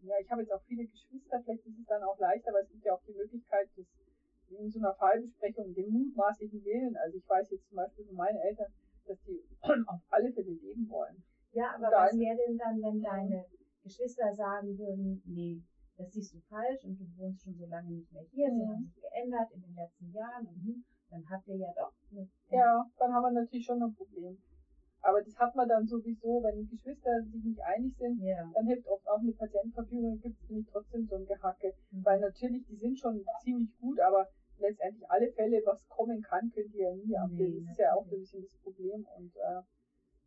ja, ich habe jetzt auch viele Geschwister, vielleicht ist es dann auch leichter, aber es gibt ja auch die Möglichkeit, dass in so einer Fallbesprechung den mutmaßlichen Willen, also ich weiß jetzt zum Beispiel von meinen Eltern, dass die auf alle Fälle leben wollen. Ja, aber was wäre denn dann, wenn deine Geschwister sagen würden, nee, das siehst du falsch und du wohnst schon so lange nicht mehr hier, sie Mhm. haben sich geändert in den letzten Jahren und hm, dann habt ihr ja doch Ja, dann haben wir natürlich schon ein Problem. Aber das hat man dann sowieso, wenn Geschwister sich nicht einig sind, ja. dann hilft oft auch eine Patientenverfügung, gibt es nämlich trotzdem so ein Gehacke. Mhm. Weil natürlich, die sind schon ziemlich gut, aber letztendlich alle Fälle, was kommen kann, könnt ihr ja nie abbilden. Nee, das ist ja auch so ein bisschen das Problem. Und, äh,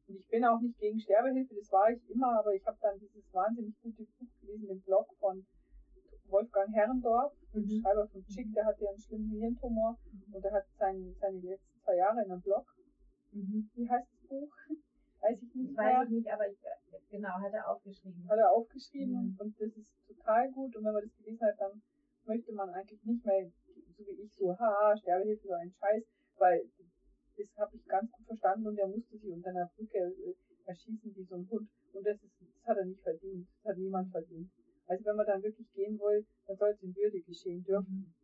und ich bin auch nicht gegen Sterbehilfe, das war ich immer, aber ich habe dann dieses wahnsinnig gute Buch gelesen, den Blog von Wolfgang Herrendorf, dem Mhm. Schreiber von Chick, der hatte ja einen schlimmen Hirntumor und er hat sein, seine letzten zwei Jahre in einem Blog. Mhm. Wie heißt das Buch? Weiß ich nicht weiß ich nicht, aber ich, äh, genau, hat er aufgeschrieben. hat er aufgeschrieben Mhm. und das ist total gut. Und wenn man das gelesen hat, dann möchte man eigentlich nicht mehr, so wie ich, so, haha, Sterbehilfe, so ein Scheiß, weil das habe ich ganz gut verstanden und er musste sich unter einer Brücke äh, erschießen wie so ein Hund. Und das ist, das hat er nicht verdient. Das hat niemand verdient. Also wenn man dann wirklich gehen will, dann soll es in Würde geschehen dürfen. Mhm.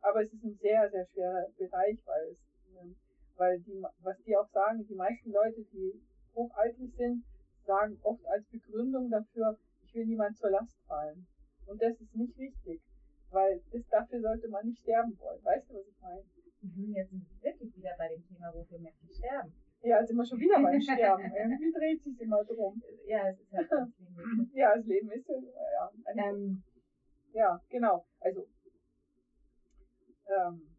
Aber es ist ein sehr, sehr schwerer Bereich, weil es, ähm, weil die, was die auch sagen, die meisten Leute, die hochaltrig sind, sagen oft als Begründung dafür, ich will niemand zur Last fallen. Und das ist nicht richtig, weil das, dafür sollte man nicht sterben wollen. Weißt du, was ich meine? Jetzt sind wir wirklich wieder bei dem Thema, wofür Menschen sterben. Ja, sind wir schon wieder beim Sterben. Irgendwie dreht sich immer drum. Ja, es ist halt ganz wenig. Ja, das Leben ist ja, ähm, ja genau. Also, ähm,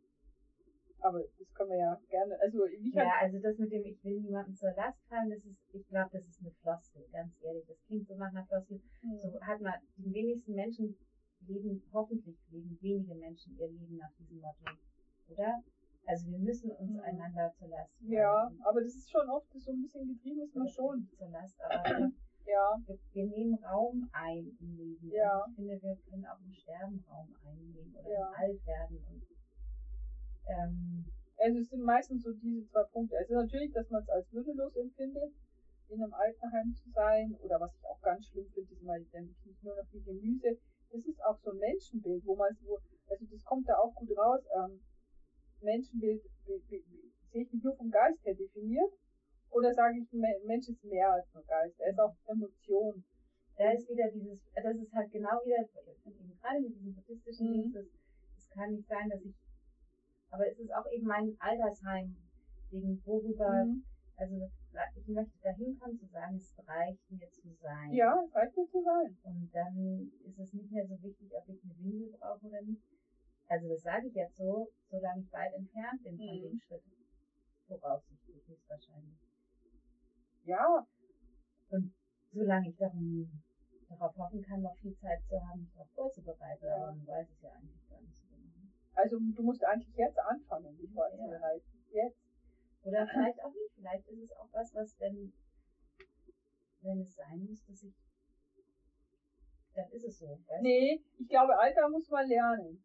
aber das können wir ja gerne, also ich ja, also das mit dem, ich will niemandem zur Last fallen, das ist, ich glaube, das ist eine Floskel, ganz ehrlich. Das klingt so nach einer Floskel. So hat man, die wenigsten Menschen leben, hoffentlich leben wenige Menschen ihr Leben nach diesem Motto. Oder? Also wir müssen uns Mhm. einander zur Last fallen. Ja, aber das ist schon oft so ein bisschen getrieben, ist man schon. Zur Last, aber Ja, wir, wir nehmen Raum ein im Leben. Ja. Und ich finde, wir können auch im Sterben Raum einnehmen oder Ja. im Altwerden. Und, ähm, also es sind meistens so diese zwei Punkte. Also natürlich, dass man es als würdelos empfindet, in einem Altenheim zu sein, oder was ich auch ganz schlimm finde, ist mal dann nicht nur noch wie Gemüse. Das ist auch so ein Menschenbild, wo man wo, also das kommt da auch gut raus. Ähm, Menschenbild be- be- be- sehe ich nicht nur vom Geist her definiert, oder sage ich, Me- Mensch ist mehr als nur Geist. Er ist auch Emotion. da ist wieder dieses, das ist halt genau wieder, gerade mit diesem buddhistischen Mhm. Ding, das, es kann nicht sein, dass ich, aber es ist auch eben mein Altersheim-Ding, worüber, Mhm. also ich möchte dahin kommen zu sagen, es reicht mir zu sein. Ja, es reicht mir zu sein. Und dann ist es nicht mehr so wichtig, ob ich eine Windel brauche oder nicht. Also das sage ich jetzt so, solange ich weit entfernt bin von Mhm. dem Schritt. Voraussichtlich höchstwahrscheinlich. Ja, Solange ich darum, darauf hoffen kann, noch viel Zeit zu haben, mich darauf vorzubereiten. Ja. Aber man weiß es ja eigentlich gar nicht. Also du musst eigentlich jetzt anfangen, dich vorzubereiten. Jetzt. Oder vielleicht auch nicht. Vielleicht ist es auch was, was, wenn, wenn es sein muss, dass ich, dann ist es so. Weißt? Nee, ich glaube, Alter muss man lernen.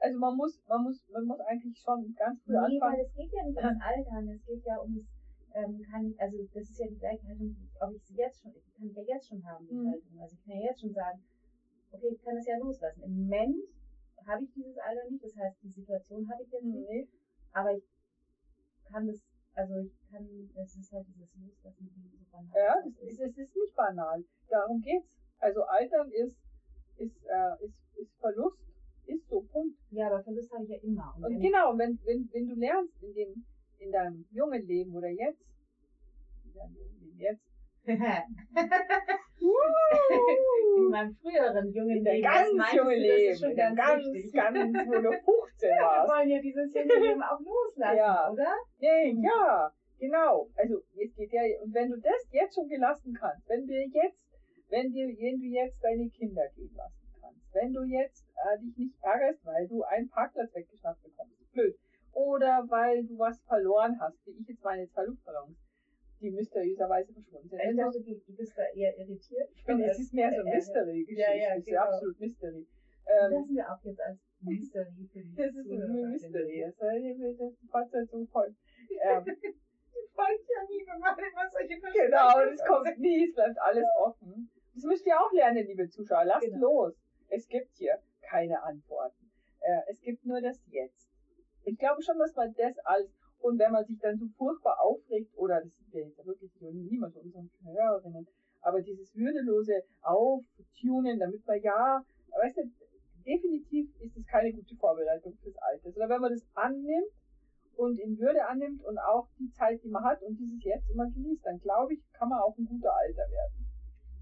Also man muss, man muss, man muss eigentlich schon ganz früh Nee, weil anfangen. es geht ja nicht ums Altern, es geht ja ums, ähm, kann ich, also das ist ja die gleiche Haltung, ob ich sie jetzt schon, ich kann ich ja jetzt schon haben, die Mhm. Haltung. Also ich kann ja jetzt schon sagen, okay, ich kann es ja loslassen. Im Moment habe ich dieses Alter nicht, das heißt, die Situation habe ich jetzt nicht, Nee. aber ich kann das, also ich kann, es ist halt dieses Loslassen, die so banal Ja, das ist, es ist nicht banal. Darum geht's. Also Altern ist, ist, äh, ist, ist Verlust, ist so, Punkt. ja, aber Verlust habe ich ja immer. Und Und wenn genau, wenn, wenn, wenn du lernst in dem, in deinem jungen Leben oder jetzt, in deinem jungen Leben jetzt, in meinem früheren jungen in Leben, ganz ist Leben, schon ganz ganz, wichtig. ganz, wo du 15 Wir warst. wollen ja dieses junge Leben auch loslassen, Ja. oder? Nee, Mhm. ja, genau. Also es geht ja, und wenn du das jetzt schon gelassen kannst, wenn du jetzt, wenn dir, wenn du jetzt deine Kinder gehen lassen kannst, wenn du jetzt äh, dich nicht ärgerst, weil du einen Parkplatz weggeschnappt bekommst, blöd, oder weil du was verloren hast, wie ich jetzt meine zwei Luftballons, die mysteriöserweise verschwunden sind. Ich dachte, du, du bist da eher irritiert. ich finde, es ist mehr so äh, Mystery-Geschichte, ja, ja, es ist genau. absolut Mystery. Das Ähm, lassen wir auch jetzt als Mystery für die das ist ein Mystery, das ist das halt so voll. Ähm, folgt ja nie, wenn man immer solche Genau, Versprechen das kommt nie, es bleibt alles offen. Das müsst ihr auch lernen, liebe Zuschauer. Lasst Genau. los. Es gibt hier keine Antworten. Äh, es gibt nur das Jetzt. Ich glaube schon, dass man das alles, und wenn man sich dann so furchtbar aufregt, oder das sind wir jetzt ja wirklich so niemand von unseren Hörerinnen, aber dieses würdelose Auftunen, damit man ja, weißt du, definitiv ist es keine gute Vorbereitung fürs Alter. Oder wenn man das annimmt und in Würde annimmt und auch die Zeit, die man hat und dieses Jetzt immer genießt, dann glaube ich, kann man auch ein guter Alter werden.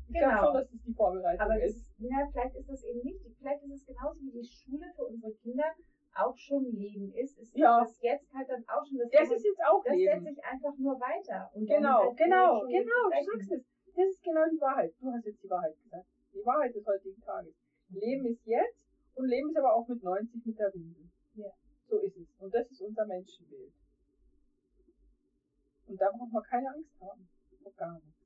Ich Genau. glaube schon, dass das die Vorbereitung Aber das ist. ist, ja, vielleicht ist das eben nicht, vielleicht ist es genauso wie die Schule für unsere Kinder auch schon Leben ist, ist Ja. das jetzt halt das Das ist jetzt auch das Leben. setze ich einfach nur weiter. Und Genau, halt genau, genau, du sagst es. Das ist genau die Wahrheit. Du hast jetzt die Wahrheit gesagt. Die Wahrheit des heutigen Tages. Leben ist jetzt und Leben ist aber auch mit 90 mit der Windel. Ja. So ist es. Und das ist unser Menschenbild. Und da braucht man keine Angst haben. Vor gar nicht.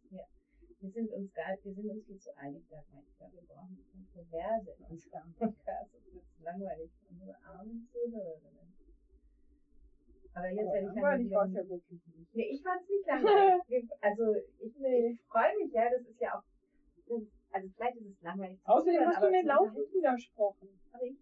Wir sind uns gar, wir sind uns viel zu einig, mal. Ich glaube, wir brauchen Kontroverse in unserem Podcast. Das wird zu langweilig für unsere armen Zuhörerinnen. Aber jetzt Aber werde ich langweilig war es wieder- ja wirklich nicht. Nee, ich fand es nicht langweilig. Also ich, Nee. ich freue mich ja, das ist ja auch. Also vielleicht ist es langweilig. Außerdem hast du mir laufend widersprochen. Aber ich.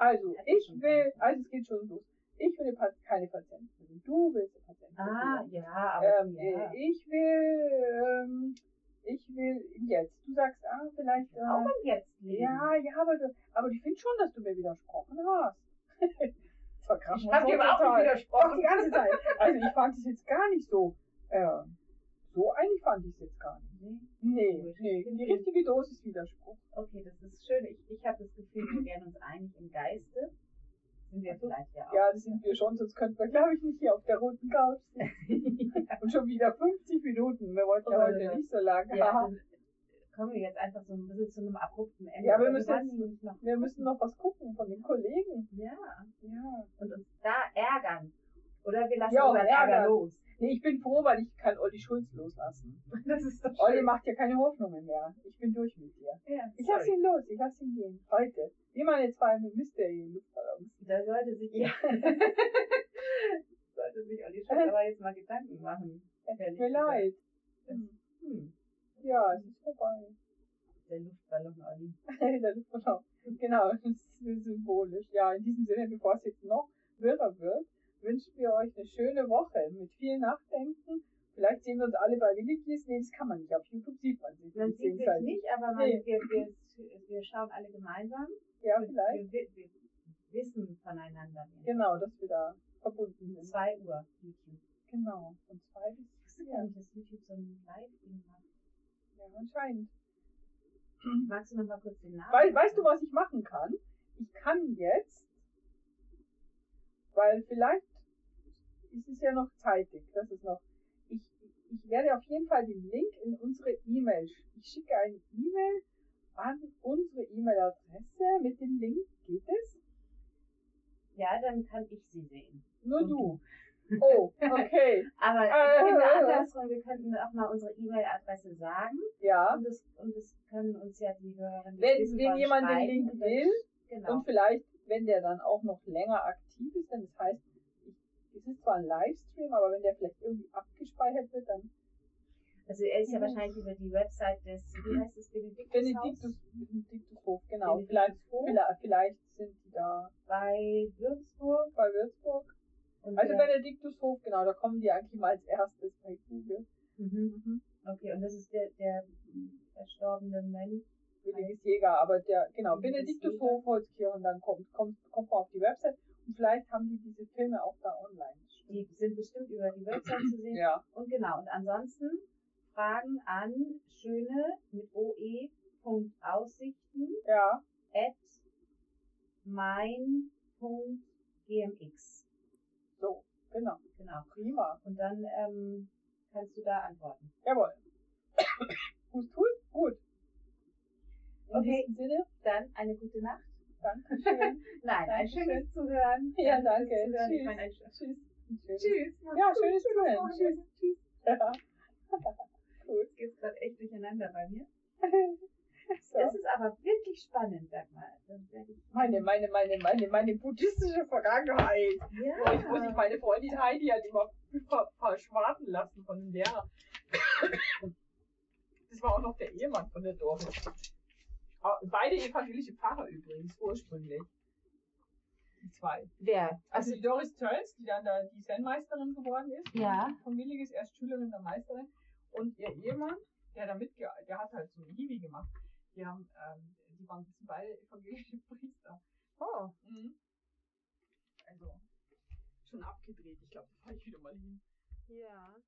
Also, ich will, also es geht schon los. Ich will keine Patientin. Du willst eine Patientin. Ah, ja, aber Ähm, ja. äh, ich will, ähm, ich will jetzt. Du sagst, ah, vielleicht, auch äh, im Jetzt leben. ja, ja, aber, du- aber ich finde schon, dass du mir widersprochen hast. krass. Ich hab dir überhaupt nicht Doch, widersprochen. die ganze Zeit. Also ich fand es jetzt gar nicht so, äh, so einig fand ich es jetzt gar nicht. Nee, Gut. nee, die richtige Dosis Widerspruch. Okay, das ist schön. Ich, ich habe das Gefühl, wir wären uns einig im Geiste. Sind wir vielleicht ja auch. Ja, das sind wir schon, sonst könnten wir, glaube ich, nicht hier auf der roten Couch sitzen. Und schon wieder 50 Minuten. Wir wollten ja Oh, heute ja. nicht so lange ja, haben. Kommen wir jetzt einfach so ein bisschen zu einem abrupten Ende. Ja, wir Aber müssen jetzt- noch Wir müssen noch was gucken von den Kollegen. Ja, Ja. und uns da ärgern. Oder wir lassen Ja, unseren Ärger ärgern. los. Nee, ich bin froh, weil ich kann Olli Schulz loslassen. Das ist doch Olli schön. macht ja keine Hoffnungen mehr. Ich bin durch mit dir. Ja, Ich lass sorry. ihn los, ich lass ihn gehen. Heute. Wie meine zwei Mystery-Luftballons. Da sollte sich, ja. sollte sich Olli Schulz aber jetzt mal Gedanken machen. Es tut mir leid. Hm, Ja, es ist vorbei. der Luftballon Olli. Der Luftballon. Genau, das ist symbolisch. Ja, in diesem Sinne, bevor es jetzt noch wirrer wird, wünschen wir euch eine schöne Woche mit viel Nachdenken, Vielleicht sehen wir uns alle bei Willigis. Nee, das kann man nicht. Auf YouTube sieht man sich. Man sieht sich nicht, aber man, Nee. wir, wir, wir schauen alle gemeinsam. Ja, wir, vielleicht. wir, wir wissen voneinander. Genau, dass wir da verbunden sind. 2 Uhr YouTube. Genau. Von zwei bis Ich wusste gar nicht, dass YouTube so ein Live-Ding hat. Ja, anscheinend. Magst du noch mal kurz den Namen? Weil, weißt du, was ich machen kann? Ich kann jetzt, weil vielleicht ist es ja noch zeitig, das ist noch, ich, ich werde auf jeden Fall den Link in unsere E-Mail, sch- ich schicke eine E-Mail an unsere E-Mail-Adresse mit dem Link, geht es? Ja, dann kann ich sie sehen. Nur Und du. Oh, okay. Aber ich Äh, finde äh, äh. andersrum, wir könnten auch mal unsere E-Mail-Adresse sagen. Ja. Und das, und das können uns ja die Hörerinnen Wenn, wenn jemand den Link und will, Genau. Und vielleicht, wenn der dann auch noch länger aktiv ist, dann das heißt, es ist zwar ein Livestream, aber wenn der vielleicht irgendwie abgespeichert wird, dann Also er ist ja Mhm. wahrscheinlich über die Website des, wie heißt es, Benediktus Benediktus, Benediktushof, genau. Benediktushof. Vielleicht, vielleicht, vielleicht sind die da bei. Benediktushof, genau, da kommen die eigentlich mal als erstes bei Google. mhm. Okay, und das ist der, der verstorbene Mönch. Williges Jäger, aber der, genau, Benediktushof, Holzkirchen, dann kommt, kommt, kommt man auf die Website und vielleicht haben die diese Filme auch da online. Die sind bestimmt über die Website zu sehen. Ja, Und genau, und ansonsten Fragen an schöne mit oe. Punkt Aussichten ja, at mein.gmx. genau, Genau. prima. Und dann ähm, kannst du da antworten. Jawohl. Hust, hust, gut. In Okay. diesem Sinne, Dann eine gute Nacht. Dankeschön. Nein, ein Dankeschön. schönes Zuhören. Ja, Danke danke. Zuhören. Ich Tschüss. meine, ein Tschüss. Tschüss. Tschüss. Ja, schönes Zuhören. Wochenende. Tschüss. Ja. Gut. Jetzt geht's gerade echt durcheinander bei mir. So. Das ist aber wirklich spannend, sag mal. Meine, meine, meine, meine, meine buddhistische Vergangenheit. Ja. Ich muss ich meine Freundin Heidi hat immer ver verschwarten lassen von dem Lehrer. Das war auch noch der Ehemann von der Doris. Ah, Beide evangelische Pfarrer übrigens, ursprünglich. Die zwei. Wer? Also die Doris Tölz, die dann da die Zen-Meisterin geworden ist. Ja. Von Williges, erst Schülerin der Meisterin. Und ihr Ehemann, der da mitge der hat halt so ein Hiwi gemacht. Die haben, ähm, die waren das sind beide evangelische Priester. Oh. Mhm. Also, schon abgedreht. Ich glaube, da fahre ich wieder mal hin. Ja.